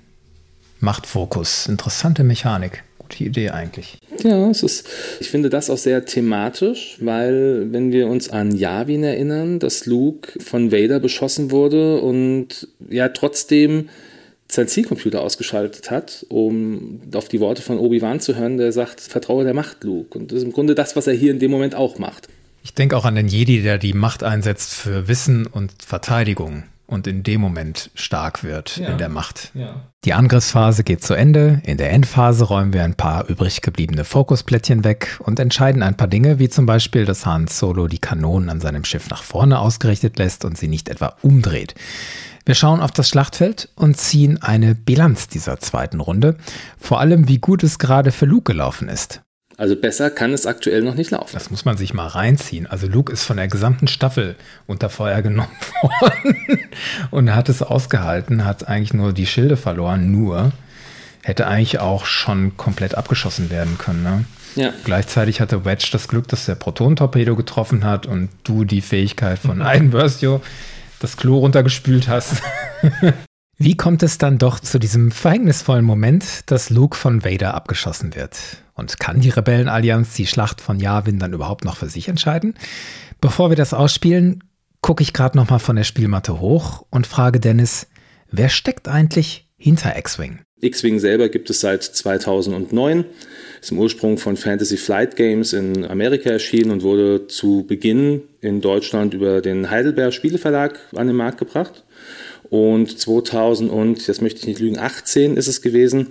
Machtfokus. Interessante Mechanik. Die Idee eigentlich. Ja, es ist, ich finde das auch sehr thematisch, weil wenn wir uns an Yavin erinnern, dass Luke von Vader beschossen wurde und ja trotzdem sein Zielcomputer ausgeschaltet hat, um auf die Worte von Obi-Wan zu hören, der sagt, vertraue der Macht, Luke. Und das ist im Grunde das, was er hier in dem Moment auch macht. Ich denke auch an den Jedi, der die Macht einsetzt für Wissen und Verteidigung und in dem Moment stark wird ja. in der Macht. Ja. Die Angriffsphase geht zu Ende. In der Endphase räumen wir ein paar übrig gebliebene Fokusplättchen weg und entscheiden ein paar Dinge, wie zum Beispiel, dass Han Solo die Kanonen an seinem Schiff nach vorne ausgerichtet lässt und sie nicht etwa umdreht. Wir schauen auf das Schlachtfeld und ziehen eine Bilanz dieser zweiten Runde, vor allem wie gut es gerade für Luke gelaufen ist. Also besser kann es aktuell noch nicht laufen. Das muss man sich mal reinziehen. Also Luke ist von der gesamten Staffel unter Feuer genommen worden und hat es ausgehalten, hat eigentlich nur die Schilde verloren, nur hätte eigentlich auch schon komplett abgeschossen werden können. Ne? Ja. Gleichzeitig hatte Wedge das Glück, dass der Proton-Torpedo getroffen hat und du die Fähigkeit von mhm. Einversio das Klo runtergespült hast. Wie kommt es dann doch zu diesem verhängnisvollen Moment, dass Luke von Vader abgeschossen wird? Und kann die Rebellenallianz die Schlacht von Yavin dann überhaupt noch für sich entscheiden? Bevor wir das ausspielen, gucke ich gerade nochmal von der Spielmatte hoch und frage Dennis, wer steckt eigentlich hinter X-Wing? X-Wing selber gibt es seit 2009, ist im Ursprung von Fantasy Flight Games in Amerika erschienen und wurde zu Beginn in Deutschland über den Heidelberg Spieleverlag an den Markt gebracht. Und 2000 und, das möchte ich nicht lügen, 18 ist es gewesen,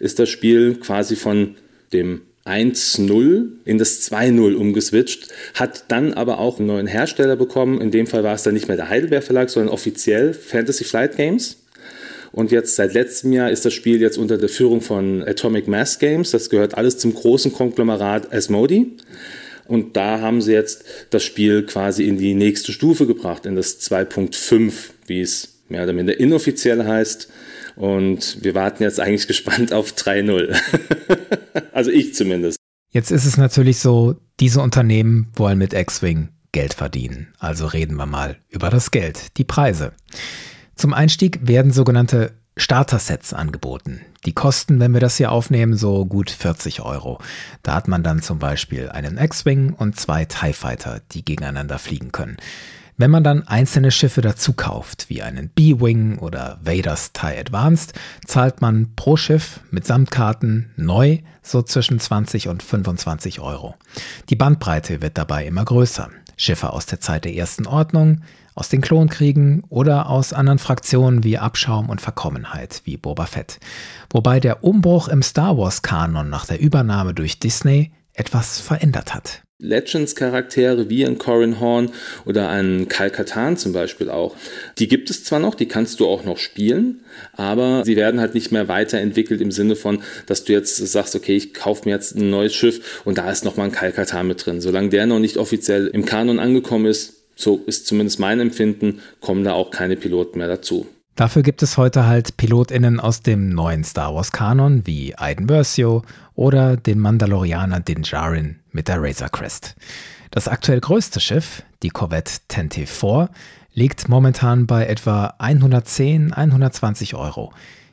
ist das Spiel quasi von dem 1-0 in das 2-0 umgeswitcht, hat dann aber auch einen neuen Hersteller bekommen. In dem Fall war es dann nicht mehr der Heidelberg Verlag, sondern offiziell Fantasy Flight Games. Und jetzt seit letztem Jahr ist das Spiel jetzt unter der Führung von Atomic Mass Games. Das gehört alles zum großen Konglomerat Asmodee. Und da haben sie jetzt das Spiel quasi in die nächste Stufe gebracht, in das 2.5, wie es mehr oder minder inoffiziell heißt. Und wir warten jetzt eigentlich gespannt auf 3.0. also ich zumindest. Jetzt ist es natürlich so, diese Unternehmen wollen mit X-Wing Geld verdienen. Also reden wir mal über das Geld, die Preise. Zum Einstieg werden sogenannte Starter-Sets angeboten. Die kosten, wenn wir das hier aufnehmen, so gut 40 Euro. Da hat man dann zum Beispiel einen X-Wing und zwei TIE Fighter, die gegeneinander fliegen können. Wenn man dann einzelne Schiffe dazu kauft, wie einen B-Wing oder Vaders TIE Advanced, zahlt man pro Schiff mit Samtkarten neu so zwischen 20 und 25 Euro. Die Bandbreite wird dabei immer größer. Schiffe aus der Zeit der ersten Ordnung, aus den Klonkriegen oder aus anderen Fraktionen wie Abschaum und Verkommenheit wie Boba Fett. Wobei der Umbruch im Star Wars-Kanon nach der Übernahme durch Disney etwas verändert hat. Legends-Charaktere wie ein Corin Horn oder ein Kal Katan zum Beispiel auch. Die gibt es zwar noch, die kannst du auch noch spielen, aber sie werden halt nicht mehr weiterentwickelt im Sinne von, dass du jetzt sagst, okay, ich kaufe mir jetzt ein neues Schiff und da ist nochmal ein Kal Katan mit drin. Solange der noch nicht offiziell im Kanon angekommen ist, so ist zumindest mein Empfinden, kommen da auch keine Piloten mehr dazu. Dafür gibt es heute halt PilotInnen aus dem neuen Star Wars Kanon wie Aiden Versio oder den Mandalorianer Din Djarin mit der Razor Crest. Das aktuell größte Schiff, die Corvette Tente 4, liegt momentan bei etwa 110, 120 Euro.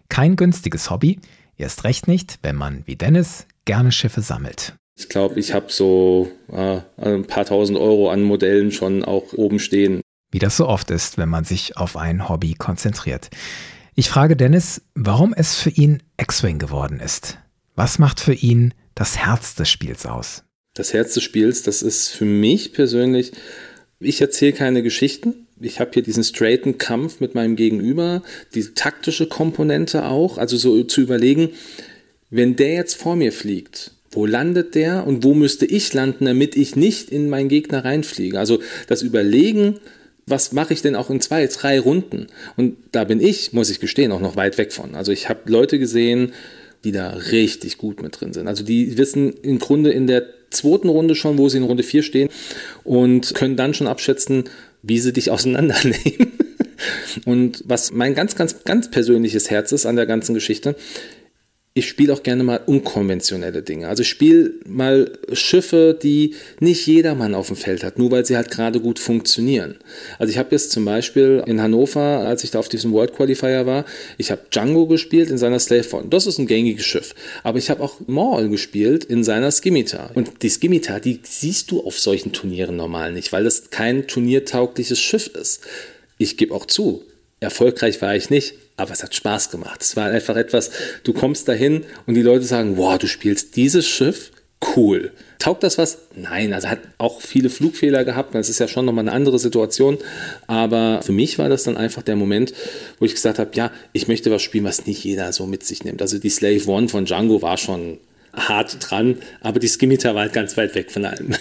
Kein günstiges Hobby, erst recht nicht, wenn man wie Dennis gerne Schiffe sammelt. Ich glaube, ich habe so äh, ein paar tausend Euro an Modellen schon auch oben stehen. Wie das so oft ist, wenn man sich auf ein Hobby konzentriert. Ich frage Dennis, warum es für ihn X-Wing geworden ist. Was macht für ihn das Herz des Spiels aus? Das Herz des Spiels, das ist für mich persönlich, ich erzähle keine Geschichten. Ich habe hier diesen straighten Kampf mit meinem Gegenüber, die taktische Komponente auch, also so zu überlegen, wenn der jetzt vor mir fliegt wo landet der und wo müsste ich landen, damit ich nicht in meinen Gegner reinfliege? Also das Überlegen, was mache ich denn auch in zwei, drei Runden? Und da bin ich, muss ich gestehen, auch noch weit weg von. Also ich habe Leute gesehen, die da richtig gut mit drin sind. Also die wissen im Grunde in der zweiten Runde schon, wo sie in Runde vier stehen und können dann schon abschätzen, wie sie dich auseinandernehmen. Und was mein ganz, ganz, ganz persönliches Herz ist an der ganzen Geschichte, ich spiele auch gerne mal unkonventionelle Dinge. Also ich spiele mal Schiffe, die nicht jedermann auf dem Feld hat, nur weil sie halt gerade gut funktionieren. Also ich habe jetzt zum Beispiel in Hannover, als ich da auf diesem World Qualifier war, ich habe Django gespielt in seiner Slave Form. Das ist ein gängiges Schiff. Aber ich habe auch Maul gespielt in seiner Skimitar. Und die Skimitar, die siehst du auf solchen Turnieren normal nicht, weil das kein turniertaugliches Schiff ist. Ich gebe auch zu, erfolgreich war ich nicht, aber es hat Spaß gemacht. Es war einfach etwas, du kommst dahin und die Leute sagen, wow, du spielst dieses Schiff, cool. Taugt das was? Nein, also hat auch viele Flugfehler gehabt. Das ist ja schon nochmal eine andere Situation. Aber für mich war das dann einfach der Moment, wo ich gesagt habe, ja, ich möchte was spielen, was nicht jeder so mit sich nimmt. Also die Slave One von Django war schon hart dran, aber die Skimitar war halt ganz weit weg von allem.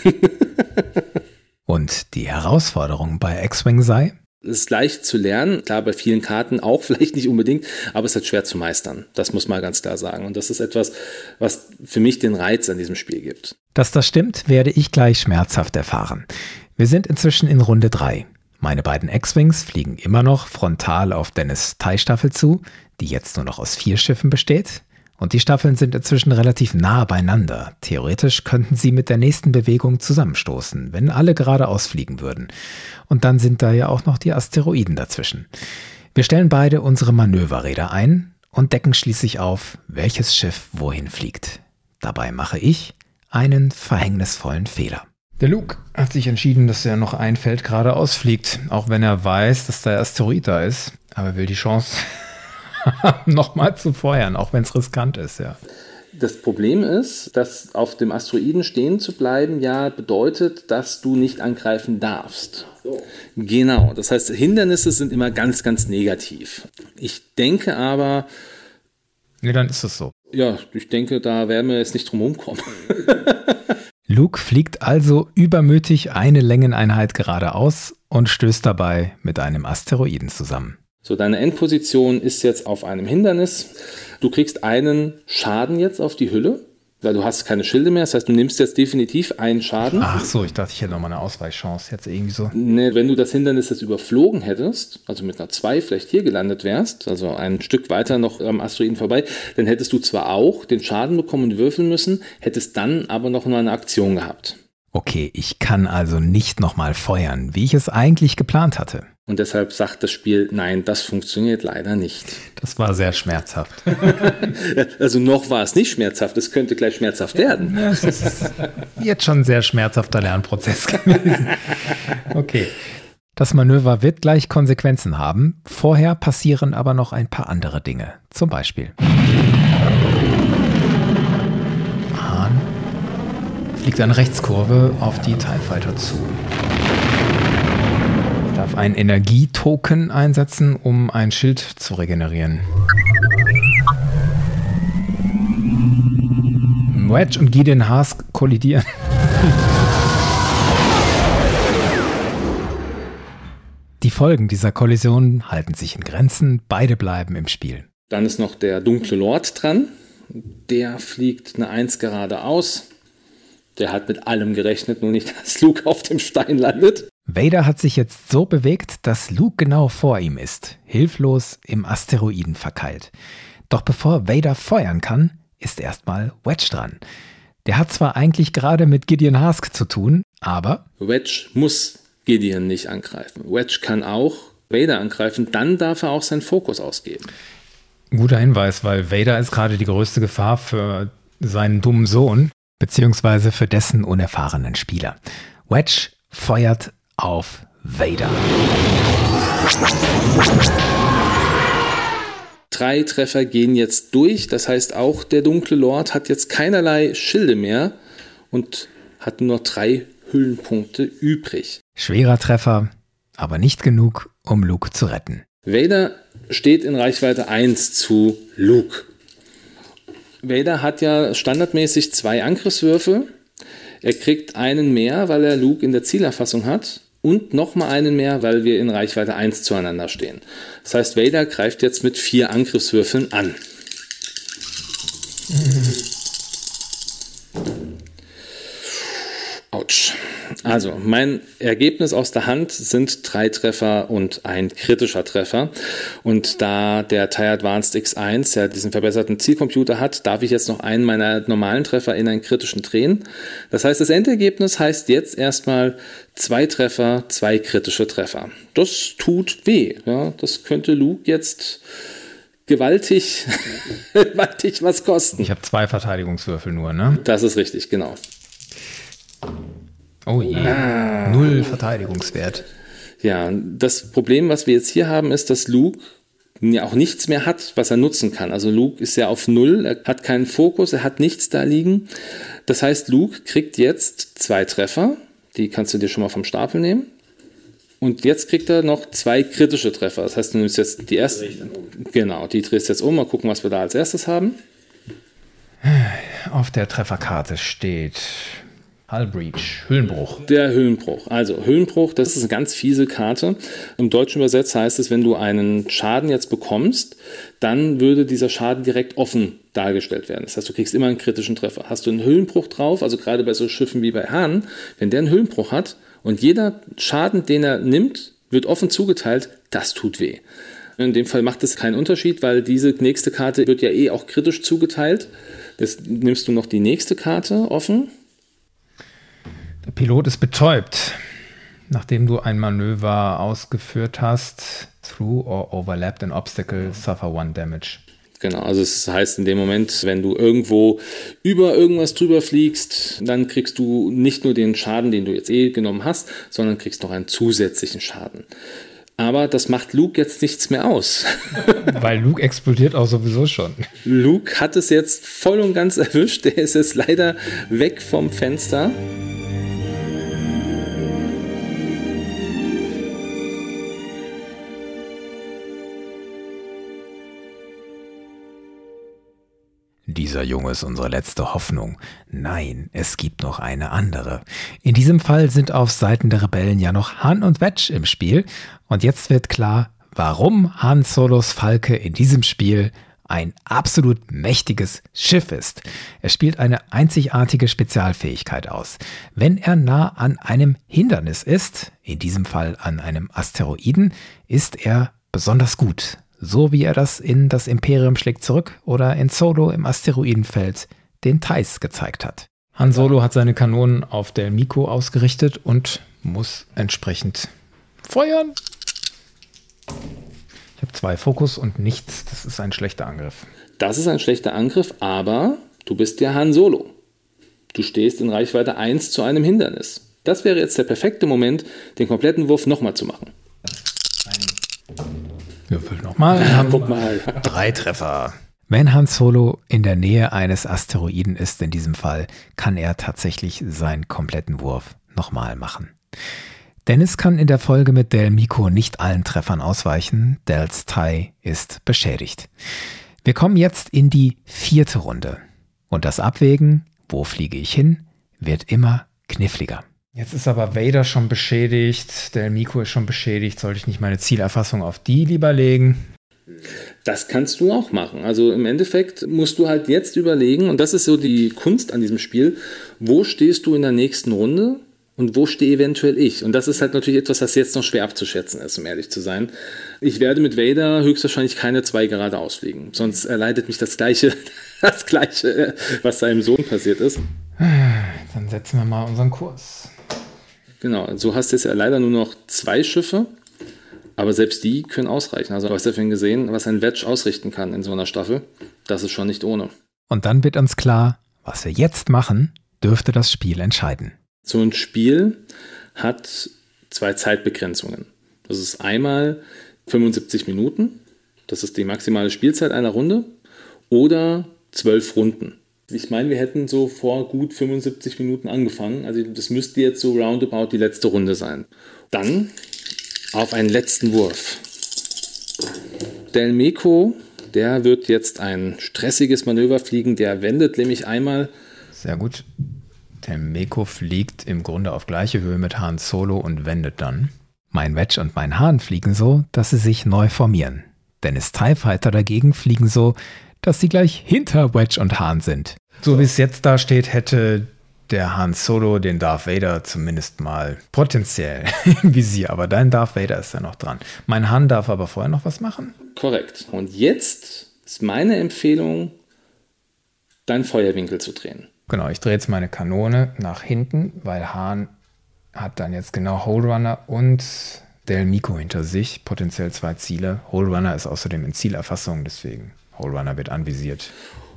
und die Herausforderung bei X-Wing sei? Es ist leicht zu lernen, klar bei vielen Karten auch vielleicht nicht unbedingt, aber es ist halt schwer zu meistern. Das muss man ganz klar sagen. Und das ist etwas, was für mich den Reiz an diesem Spiel gibt. Dass das stimmt, werde ich gleich schmerzhaft erfahren. Wir sind inzwischen in Runde 3. Meine beiden X-Wings fliegen immer noch frontal auf Dennis Thai-Staffel zu, die jetzt nur noch aus vier Schiffen besteht. Und die Staffeln sind inzwischen relativ nah beieinander. Theoretisch könnten sie mit der nächsten Bewegung zusammenstoßen, wenn alle geradeaus fliegen würden. Und dann sind da ja auch noch die Asteroiden dazwischen. Wir stellen beide unsere Manöverräder ein und decken schließlich auf, welches Schiff wohin fliegt. Dabei mache ich einen verhängnisvollen Fehler. Der Luke hat sich entschieden, dass er noch ein Feld geradeaus fliegt, auch wenn er weiß, dass der Asteroid da ist. Aber er will die Chance nochmal zu feuern, auch wenn es riskant ist, ja. Das Problem ist, dass auf dem Asteroiden stehen zu bleiben ja bedeutet, dass du nicht angreifen darfst. So. Genau, das heißt, Hindernisse sind immer ganz, ganz negativ. Ich denke aber. Nee, dann ist es so. Ja, ich denke, da werden wir jetzt nicht drum rumkommen. Luke fliegt also übermütig eine Längeneinheit geradeaus und stößt dabei mit einem Asteroiden zusammen. So, deine Endposition ist jetzt auf einem Hindernis. Du kriegst einen Schaden jetzt auf die Hülle, weil du hast keine Schilde mehr. Das heißt, du nimmst jetzt definitiv einen Schaden. Ach so, ich dachte, ich hätte nochmal eine Ausweichchance jetzt irgendwie so. Nee, wenn du das Hindernis jetzt überflogen hättest, also mit einer 2 vielleicht hier gelandet wärst, also ein Stück weiter noch am Asteroiden vorbei, dann hättest du zwar auch den Schaden bekommen und würfeln müssen, hättest dann aber noch mal eine Aktion gehabt. Okay, ich kann also nicht nochmal feuern, wie ich es eigentlich geplant hatte. Und deshalb sagt das Spiel, nein, das funktioniert leider nicht. Das war sehr schmerzhaft. also noch war es nicht schmerzhaft, es könnte gleich schmerzhaft werden. Ja, das ist jetzt schon ein sehr schmerzhafter Lernprozess gewesen. Okay. Das Manöver wird gleich Konsequenzen haben. Vorher passieren aber noch ein paar andere Dinge. Zum Beispiel. Hahn fliegt eine Rechtskurve auf die TIE Fighter zu darf einen Energietoken einsetzen, um ein Schild zu regenerieren. Wedge und Gideon Haas kollidieren. Die Folgen dieser Kollision halten sich in Grenzen, beide bleiben im Spiel. Dann ist noch der dunkle Lord dran. Der fliegt eine Eins geradeaus. Der hat mit allem gerechnet, nur nicht, dass Luke auf dem Stein landet. Vader hat sich jetzt so bewegt, dass Luke genau vor ihm ist, hilflos im Asteroiden verkeilt. Doch bevor Vader feuern kann, ist erstmal Wedge dran. Der hat zwar eigentlich gerade mit Gideon Hask zu tun, aber Wedge muss Gideon nicht angreifen. Wedge kann auch Vader angreifen, dann darf er auch seinen Fokus ausgeben. Guter Hinweis, weil Vader ist gerade die größte Gefahr für seinen dummen Sohn, beziehungsweise für dessen unerfahrenen Spieler. Wedge feuert auf Vader. Drei Treffer gehen jetzt durch, das heißt auch der dunkle Lord hat jetzt keinerlei Schilde mehr und hat nur noch drei Hüllenpunkte übrig. Schwerer Treffer, aber nicht genug, um Luke zu retten. Vader steht in Reichweite 1 zu Luke. Vader hat ja standardmäßig zwei Angriffswürfe. Er kriegt einen mehr, weil er Luke in der Zielerfassung hat und nochmal einen mehr, weil wir in Reichweite 1 zueinander stehen. Das heißt, Vader greift jetzt mit vier Angriffswürfeln an. Autsch. Also, mein Ergebnis aus der Hand sind drei Treffer und ein kritischer Treffer. Und da der TIE Advanced X1 ja diesen verbesserten Zielcomputer hat, darf ich jetzt noch einen meiner normalen Treffer in einen kritischen drehen. Das heißt, das Endergebnis heißt jetzt erstmal zwei Treffer, zwei kritische Treffer. Das tut weh. Ja, das könnte Luke jetzt gewaltig, gewaltig was kosten. Ich habe zwei Verteidigungswürfel nur, ne? Das ist richtig, genau. Oh je. Ah. Null Verteidigungswert. Ja, das Problem, was wir jetzt hier haben, ist, dass Luke ja auch nichts mehr hat, was er nutzen kann. Also Luke ist ja auf Null, er hat keinen Fokus, er hat nichts da liegen. Das heißt, Luke kriegt jetzt zwei Treffer, die kannst du dir schon mal vom Stapel nehmen. Und jetzt kriegt er noch zwei kritische Treffer. Das heißt, du nimmst jetzt die erste. Genau, die drehst jetzt um. Mal gucken, was wir da als erstes haben. Auf der Trefferkarte steht Hull Breach, Höhlenbruch. Der Höhlenbruch. Also Höhlenbruch, das ist eine ganz fiese Karte. Im Deutschen übersetzt heißt es, wenn du einen Schaden jetzt bekommst, dann würde dieser Schaden direkt offen dargestellt werden. Das heißt, du kriegst immer einen kritischen Treffer. Hast du einen Höhlenbruch drauf, also gerade bei so Schiffen wie bei Hahn, wenn der einen Höhlenbruch hat, und jeder Schaden, den er nimmt, wird offen zugeteilt. Das tut weh. In dem Fall macht es keinen Unterschied, weil diese nächste Karte wird ja eh auch kritisch zugeteilt. Jetzt nimmst du noch die nächste Karte offen. Der Pilot ist betäubt. Nachdem du ein Manöver ausgeführt hast, through or overlapped an obstacle, suffer one damage. Genau, also es heißt in dem Moment, wenn du irgendwo über irgendwas drüber fliegst, dann kriegst du nicht nur den Schaden, den du jetzt eh genommen hast, sondern kriegst noch einen zusätzlichen Schaden. Aber das macht Luke jetzt nichts mehr aus. Weil Luke explodiert auch sowieso schon. Luke hat es jetzt voll und ganz erwischt. Der ist jetzt leider weg vom Fenster. Dieser Junge ist unsere letzte Hoffnung. Nein, es gibt noch eine andere. In diesem Fall sind auf Seiten der Rebellen ja noch Han und Wedge im Spiel. Und jetzt wird klar, warum Han Solos Falke in diesem Spiel ein absolut mächtiges Schiff ist. Er spielt eine einzigartige Spezialfähigkeit aus. Wenn er nah an einem Hindernis ist, in diesem Fall an einem Asteroiden, ist er besonders gut so wie er das in Das Imperium schlägt zurück oder in Solo im Asteroidenfeld den Thais gezeigt hat. Han Solo hat seine Kanonen auf Del Mico ausgerichtet und muss entsprechend feuern. Ich habe zwei Fokus und nichts. Das ist ein schlechter Angriff. Das ist ein schlechter Angriff, aber du bist ja Han Solo. Du stehst in Reichweite 1 zu einem Hindernis. Das wäre jetzt der perfekte Moment, den kompletten Wurf nochmal zu machen. Würfel nochmal. Wir haben Guck mal. drei Treffer. Wenn Han Solo in der Nähe eines Asteroiden ist, in diesem Fall, kann er tatsächlich seinen kompletten Wurf nochmal machen. Dennis kann in der Folge mit Del Miko nicht allen Treffern ausweichen. Dels Tai ist beschädigt. Wir kommen jetzt in die vierte Runde. Und das Abwägen, wo fliege ich hin, wird immer kniffliger. Jetzt ist aber Vader schon beschädigt, der Miko ist schon beschädigt. Sollte ich nicht meine Zielerfassung auf die lieber legen? Das kannst du auch machen. Also im Endeffekt musst du halt jetzt überlegen, und das ist so die Kunst an diesem Spiel, wo stehst du in der nächsten Runde und wo stehe eventuell ich? Und das ist halt natürlich etwas, das jetzt noch schwer abzuschätzen ist, um ehrlich zu sein. Ich werde mit Vader höchstwahrscheinlich keine zwei gerade ausfliegen, sonst erleidet mich das Gleiche, das Gleiche, was seinem Sohn passiert ist. Dann setzen wir mal unseren Kurs. Genau, so hast du jetzt ja leider nur noch zwei Schiffe, aber selbst die können ausreichen. Also du hast ja vorhin gesehen, was ein Wedge ausrichten kann in so einer Staffel. Das ist schon nicht ohne. Und dann wird uns klar, was wir jetzt machen, dürfte das Spiel entscheiden. So ein Spiel hat zwei Zeitbegrenzungen. Das ist einmal 75 Minuten, das ist die maximale Spielzeit einer Runde, oder 12 Runden. Ich meine, wir hätten so vor gut 75 Minuten angefangen. Also das müsste jetzt so roundabout die letzte Runde sein. Dann auf einen letzten Wurf. Del Meco, der wird jetzt ein stressiges Manöver fliegen. Der wendet nämlich einmal. Sehr gut. Der Meko fliegt im Grunde auf gleiche Höhe mit Han Solo und wendet dann. Mein Wedge und mein Hahn fliegen so, dass sie sich neu formieren. Dennis TIE Fighter dagegen fliegen so, dass sie gleich hinter Wedge und Hahn sind. So wie es jetzt da steht, hätte der Han Solo den Darth Vader zumindest mal potenziell im Visier. Aber dein Darth Vader ist ja noch dran. Mein Han darf aber vorher noch was machen? Korrekt. Und jetzt ist meine Empfehlung, deinen Feuerwinkel zu drehen. Genau, ich drehe jetzt meine Kanone nach hinten, weil Han hat dann jetzt genau Hole Runner und Del Miko hinter sich, potenziell zwei Ziele. Hole Runner ist außerdem in Zielerfassung, deswegen Hole Runner wird anvisiert.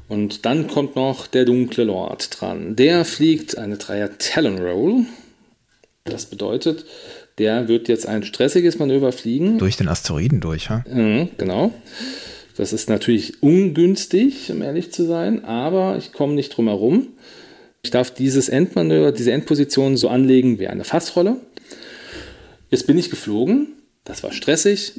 Und dann kommt noch der dunkle Lord dran. Der fliegt eine Dreier Talon Roll. Das bedeutet, der wird jetzt ein stressiges Manöver fliegen. Durch den Asteroiden durch, ha? Mhm, genau. Das ist natürlich ungünstig, um ehrlich zu sein, aber ich komme nicht drum herum. Ich darf dieses Endmanöver, diese Endposition so anlegen wie eine Fassrolle. Jetzt bin ich geflogen, das war stressig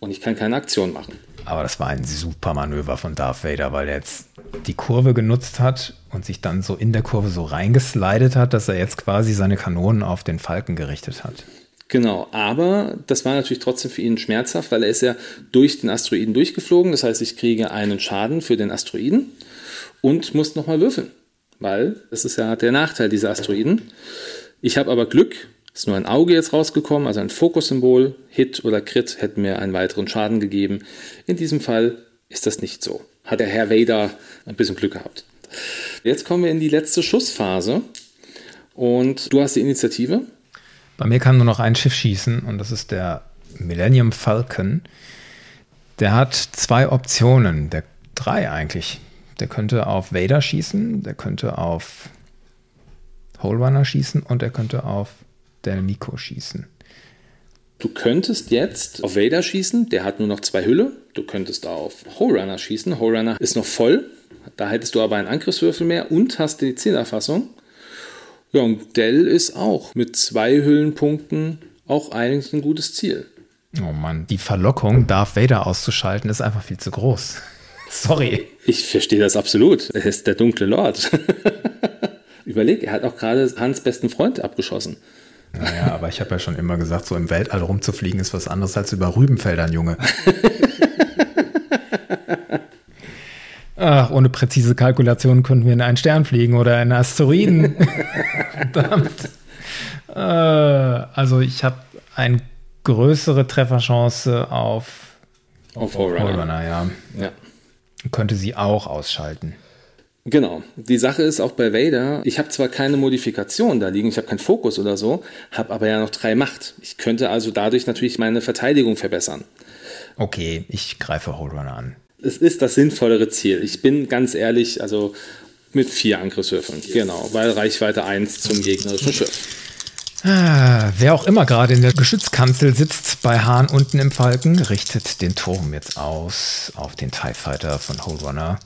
und ich kann keine Aktion machen. Aber das war ein super Manöver von Darth Vader, weil er jetzt die Kurve genutzt hat und sich dann so in der Kurve so reingeslidet hat, dass er jetzt quasi seine Kanonen auf den Falken gerichtet hat. Genau, aber das war natürlich trotzdem für ihn schmerzhaft, weil er ist ja durch den Asteroiden durchgeflogen. Das heißt, ich kriege einen Schaden für den Asteroiden und muss nochmal würfeln, weil das ist ja der Nachteil dieser Asteroiden. Ich habe aber Glück, ist nur ein Auge jetzt rausgekommen, also ein Fokussymbol. Hit oder Crit hätten mir einen weiteren Schaden gegeben. In diesem Fall ist das nicht so. Hat der Herr Vader ein bisschen Glück gehabt. Jetzt kommen wir in die letzte Schussphase. Und du hast die Initiative. Bei mir kann nur noch ein Schiff schießen und das ist der Millennium Falcon. Der hat zwei Optionen, der drei eigentlich. Der könnte auf Vader schießen, der könnte auf Hole Runner schießen und er könnte auf Del Miko schießen. Du könntest jetzt auf Vader schießen, der hat nur noch zwei Hülle. Du könntest auf Runner schießen. Runner ist noch voll. Da hättest du aber einen Angriffswürfel mehr und hast die Zielerfassung. Ja, und Dell ist auch mit zwei Hüllenpunkten auch eigentlich ein gutes Ziel. Oh Mann, die Verlockung, Darth Vader auszuschalten, ist einfach viel zu groß. Sorry. Ich verstehe das absolut. Er ist der dunkle Lord. Überleg, er hat auch gerade Hans besten Freund abgeschossen. Naja, aber ich habe ja schon immer gesagt, so im Weltall rumzufliegen ist was anderes als über Rübenfeldern, Junge. Ach, ohne präzise Kalkulation könnten wir in einen Stern fliegen oder in Asteroiden. Verdammt. Äh, also ich habe eine größere Trefferchance auf, auf Horror, ja. ja. Könnte sie auch ausschalten. Genau. Die Sache ist auch bei Vader, ich habe zwar keine Modifikation da liegen, ich habe keinen Fokus oder so, habe aber ja noch drei Macht. Ich könnte also dadurch natürlich meine Verteidigung verbessern. Okay, ich greife Holdrunner an. Es ist das sinnvollere Ziel. Ich bin ganz ehrlich, also mit vier Angriffswürfeln. Genau, weil Reichweite 1 zum gegnerischen Schiff. Ah, wer auch immer gerade in der Geschützkanzel sitzt bei Hahn unten im Falken, richtet den Turm jetzt aus auf den TIE Fighter von Holdrunner.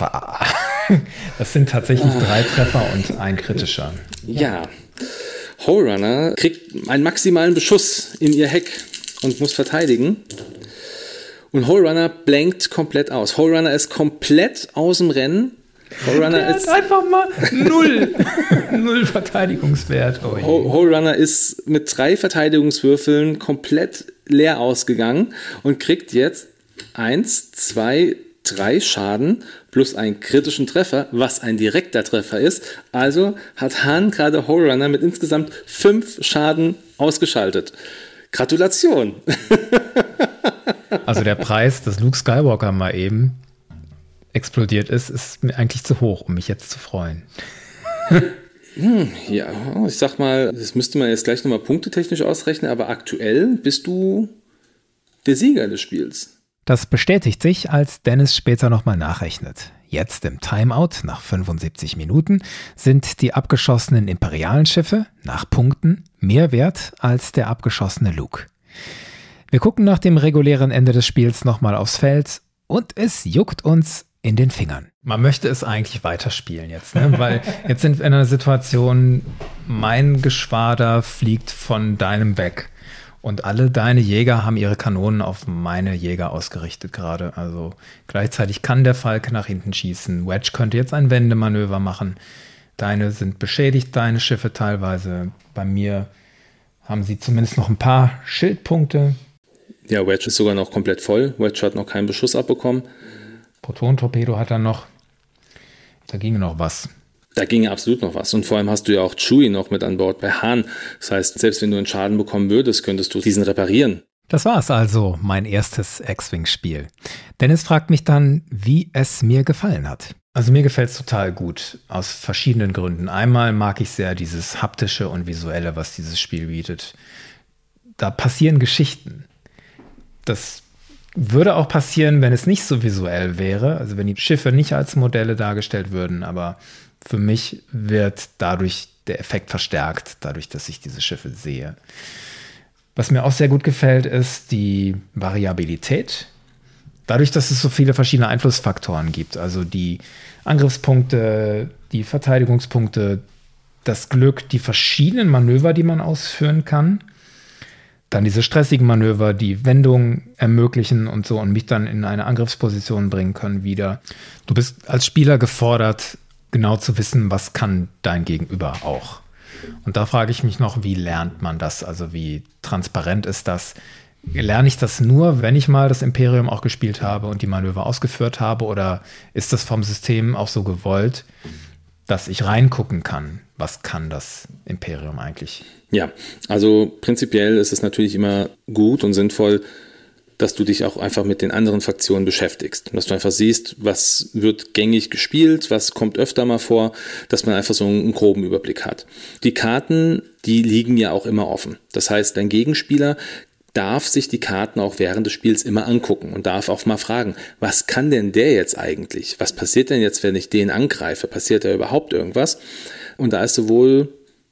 Das sind tatsächlich drei Treffer und ein kritischer. Ja. Hole Runner kriegt einen maximalen Beschuss in ihr Heck und muss verteidigen. Und Hole Runner blankt komplett aus. Hole Runner ist komplett aus dem Rennen. Hole Runner ist einfach mal null. null Verteidigungswert. Oh Hole Runner ist mit drei Verteidigungswürfeln komplett leer ausgegangen und kriegt jetzt eins, zwei, drei Schaden plus einen kritischen Treffer, was ein direkter Treffer ist. Also hat Hahn gerade Horrorrunner mit insgesamt fünf Schaden ausgeschaltet. Gratulation! also der Preis, dass Luke Skywalker mal eben explodiert ist, ist mir eigentlich zu hoch, um mich jetzt zu freuen. Hm, ja, ich sag mal, das müsste man jetzt gleich nochmal punktetechnisch ausrechnen, aber aktuell bist du der Sieger des Spiels. Das bestätigt sich, als Dennis später nochmal nachrechnet. Jetzt im Timeout nach 75 Minuten sind die abgeschossenen imperialen Schiffe nach Punkten mehr wert als der abgeschossene Luke. Wir gucken nach dem regulären Ende des Spiels nochmal aufs Feld und es juckt uns in den Fingern. Man möchte es eigentlich weiterspielen jetzt, ne? weil jetzt sind wir in einer Situation, mein Geschwader fliegt von deinem weg. Und alle deine Jäger haben ihre Kanonen auf meine Jäger ausgerichtet gerade. Also gleichzeitig kann der Falke nach hinten schießen. Wedge könnte jetzt ein Wendemanöver machen. Deine sind beschädigt, deine Schiffe teilweise. Bei mir haben sie zumindest noch ein paar Schildpunkte. Ja, Wedge ist sogar noch komplett voll. Wedge hat noch keinen Beschuss abbekommen. Proton-Torpedo hat er noch. Da ginge noch was. Da ginge absolut noch was. Und vor allem hast du ja auch Chewie noch mit an Bord bei Hahn. Das heißt, selbst wenn du einen Schaden bekommen würdest, könntest du diesen reparieren. Das war es also, mein erstes X-Wing-Spiel. Dennis fragt mich dann, wie es mir gefallen hat. Also mir gefällt es total gut, aus verschiedenen Gründen. Einmal mag ich sehr dieses haptische und visuelle, was dieses Spiel bietet. Da passieren Geschichten. Das würde auch passieren, wenn es nicht so visuell wäre, also wenn die Schiffe nicht als Modelle dargestellt würden, aber für mich wird dadurch der Effekt verstärkt, dadurch, dass ich diese Schiffe sehe. Was mir auch sehr gut gefällt, ist die Variabilität. Dadurch, dass es so viele verschiedene Einflussfaktoren gibt, also die Angriffspunkte, die Verteidigungspunkte, das Glück, die verschiedenen Manöver, die man ausführen kann, dann diese stressigen Manöver, die Wendung ermöglichen und so und mich dann in eine Angriffsposition bringen können wieder. Du bist als Spieler gefordert, genau zu wissen, was kann dein Gegenüber auch. Und da frage ich mich noch, wie lernt man das? Also wie transparent ist das? Lerne ich das nur, wenn ich mal das Imperium auch gespielt habe und die Manöver ausgeführt habe? Oder ist das vom System auch so gewollt, dass ich reingucken kann, was kann das Imperium eigentlich? Ja, also prinzipiell ist es natürlich immer gut und sinnvoll, dass du dich auch einfach mit den anderen Fraktionen beschäftigst. Dass du einfach siehst, was wird gängig gespielt, was kommt öfter mal vor, dass man einfach so einen groben Überblick hat. Die Karten, die liegen ja auch immer offen. Das heißt, dein Gegenspieler darf sich die Karten auch während des Spiels immer angucken und darf auch mal fragen, was kann denn der jetzt eigentlich? Was passiert denn jetzt, wenn ich den angreife? Passiert da überhaupt irgendwas? Und da ist sowohl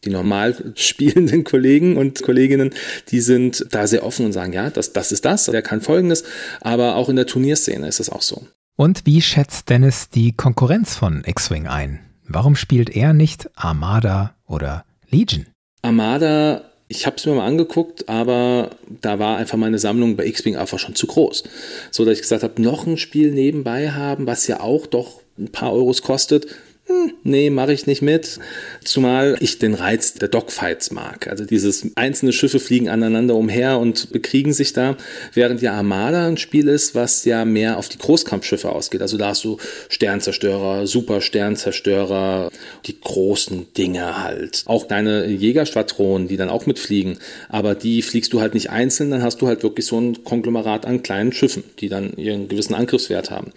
die normal spielenden Kollegen und Kolleginnen, die sind da sehr offen und sagen, ja, das, das ist das, der kann Folgendes, aber auch in der Turnierszene ist es auch so. Und wie schätzt Dennis die Konkurrenz von X-Wing ein? Warum spielt er nicht Armada oder Legion? Armada, ich habe es mir mal angeguckt, aber da war einfach meine Sammlung bei X-Wing einfach schon zu groß. So dass ich gesagt habe, noch ein Spiel nebenbei haben, was ja auch doch ein paar Euros kostet, hm, nee, mache ich nicht mit. Zumal ich den Reiz der Dogfights mag. Also dieses einzelne Schiffe fliegen aneinander umher und bekriegen sich da, während ja Armada ein Spiel ist, was ja mehr auf die Großkampfschiffe ausgeht. Also da hast du Sternzerstörer, Super Sternzerstörer, die großen Dinge halt. Auch deine Jägerschwadronen, die dann auch mitfliegen. Aber die fliegst du halt nicht einzeln, dann hast du halt wirklich so ein Konglomerat an kleinen Schiffen, die dann ihren gewissen Angriffswert haben.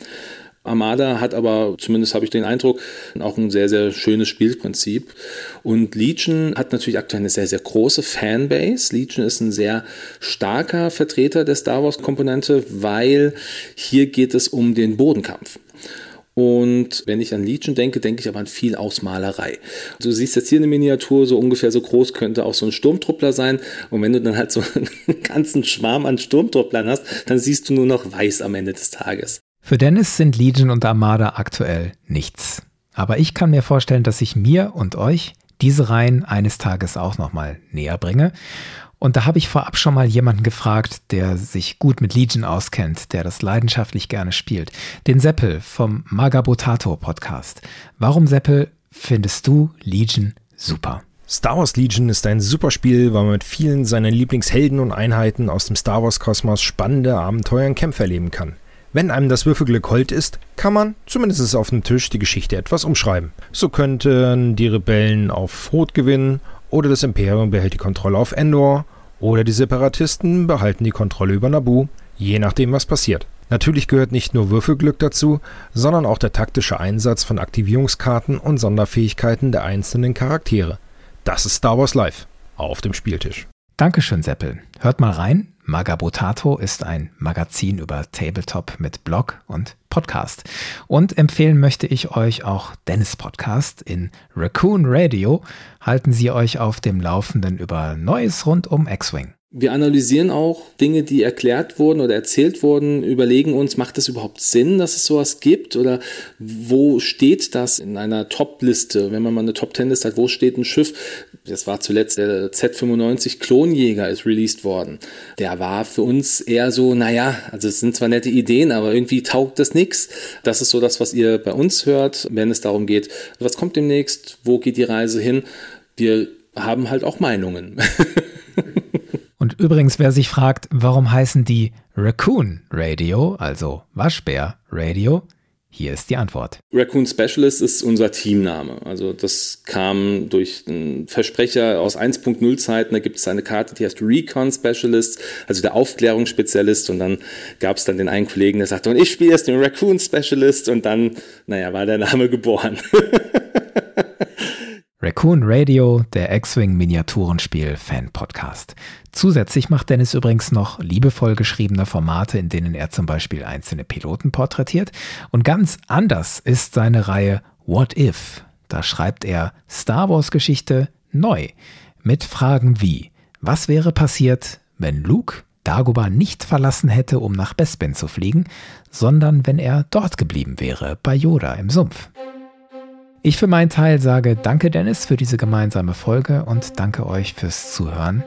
Armada hat aber, zumindest habe ich den Eindruck, auch ein sehr, sehr schönes Spielprinzip. Und Legion hat natürlich aktuell eine sehr, sehr große Fanbase. Legion ist ein sehr starker Vertreter der Star Wars-Komponente, weil hier geht es um den Bodenkampf. Und wenn ich an Legion denke, denke ich aber an viel Ausmalerei. Du siehst jetzt hier eine Miniatur, so ungefähr so groß könnte auch so ein Sturmtruppler sein. Und wenn du dann halt so einen ganzen Schwarm an Sturmtrupplern hast, dann siehst du nur noch weiß am Ende des Tages. Für Dennis sind Legion und Armada aktuell nichts. Aber ich kann mir vorstellen, dass ich mir und euch diese Reihen eines Tages auch nochmal näher bringe. Und da habe ich vorab schon mal jemanden gefragt, der sich gut mit Legion auskennt, der das leidenschaftlich gerne spielt. Den Seppel vom Magabotato Podcast. Warum, Seppel, findest du Legion super? Star Wars Legion ist ein super Spiel, weil man mit vielen seiner Lieblingshelden und Einheiten aus dem Star Wars Kosmos spannende Abenteuer und Kämpfe erleben kann. Wenn einem das Würfelglück hold ist, kann man, zumindest auf dem Tisch, die Geschichte etwas umschreiben. So könnten die Rebellen auf Rot gewinnen, oder das Imperium behält die Kontrolle auf Endor, oder die Separatisten behalten die Kontrolle über Naboo, je nachdem, was passiert. Natürlich gehört nicht nur Würfelglück dazu, sondern auch der taktische Einsatz von Aktivierungskarten und Sonderfähigkeiten der einzelnen Charaktere. Das ist Star Wars Live auf dem Spieltisch. Dankeschön, Seppel. Hört mal rein. Magabotato ist ein Magazin über Tabletop mit Blog und Podcast. Und empfehlen möchte ich euch auch Dennis Podcast in Raccoon Radio. Halten Sie euch auf dem Laufenden über Neues rund um X-Wing. Wir analysieren auch Dinge, die erklärt wurden oder erzählt wurden, überlegen uns, macht es überhaupt Sinn, dass es sowas gibt oder wo steht das in einer Top-Liste, wenn man mal eine Top-10-Liste hat, wo steht ein Schiff, das war zuletzt der Z95 Klonjäger ist released worden. Der war für uns eher so, naja, also es sind zwar nette Ideen, aber irgendwie taugt das nichts. Das ist so das, was ihr bei uns hört, wenn es darum geht, was kommt demnächst, wo geht die Reise hin. Wir haben halt auch Meinungen. Übrigens, wer sich fragt, warum heißen die Raccoon Radio, also Waschbär Radio, Hier ist die Antwort. Raccoon Specialist ist unser Teamname. Also das kam durch einen Versprecher aus 1.0 Zeiten. Da gibt es eine Karte, die heißt Recon Specialist, also der Aufklärungsspezialist. Und dann gab es dann den einen Kollegen, der sagte, und ich spiele jetzt den Raccoon Specialist. Und dann, naja, war der Name geboren. Raccoon Radio, der X-Wing Miniaturenspiel Fan Podcast. Zusätzlich macht Dennis übrigens noch liebevoll geschriebene Formate, in denen er zum Beispiel einzelne Piloten porträtiert. Und ganz anders ist seine Reihe What If. Da schreibt er Star Wars Geschichte neu mit Fragen wie Was wäre passiert, wenn Luke Dagobah nicht verlassen hätte, um nach Bespin zu fliegen, sondern wenn er dort geblieben wäre, bei Yoda im Sumpf? Ich für meinen Teil sage danke Dennis für diese gemeinsame Folge und danke euch fürs Zuhören.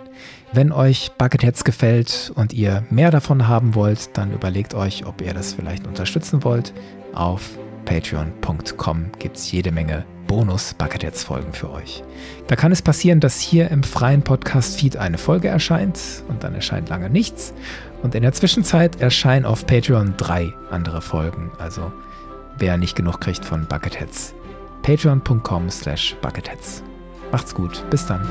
Wenn euch Bucketheads gefällt und ihr mehr davon haben wollt, dann überlegt euch, ob ihr das vielleicht unterstützen wollt. Auf patreon.com gibt es jede Menge Bonus-Bucketheads-Folgen für euch. Da kann es passieren, dass hier im freien Podcast-Feed eine Folge erscheint und dann erscheint lange nichts. Und in der Zwischenzeit erscheinen auf Patreon drei andere Folgen. Also wer nicht genug kriegt von Bucketheads patreon.com slash bucketheads. Macht's gut, bis dann.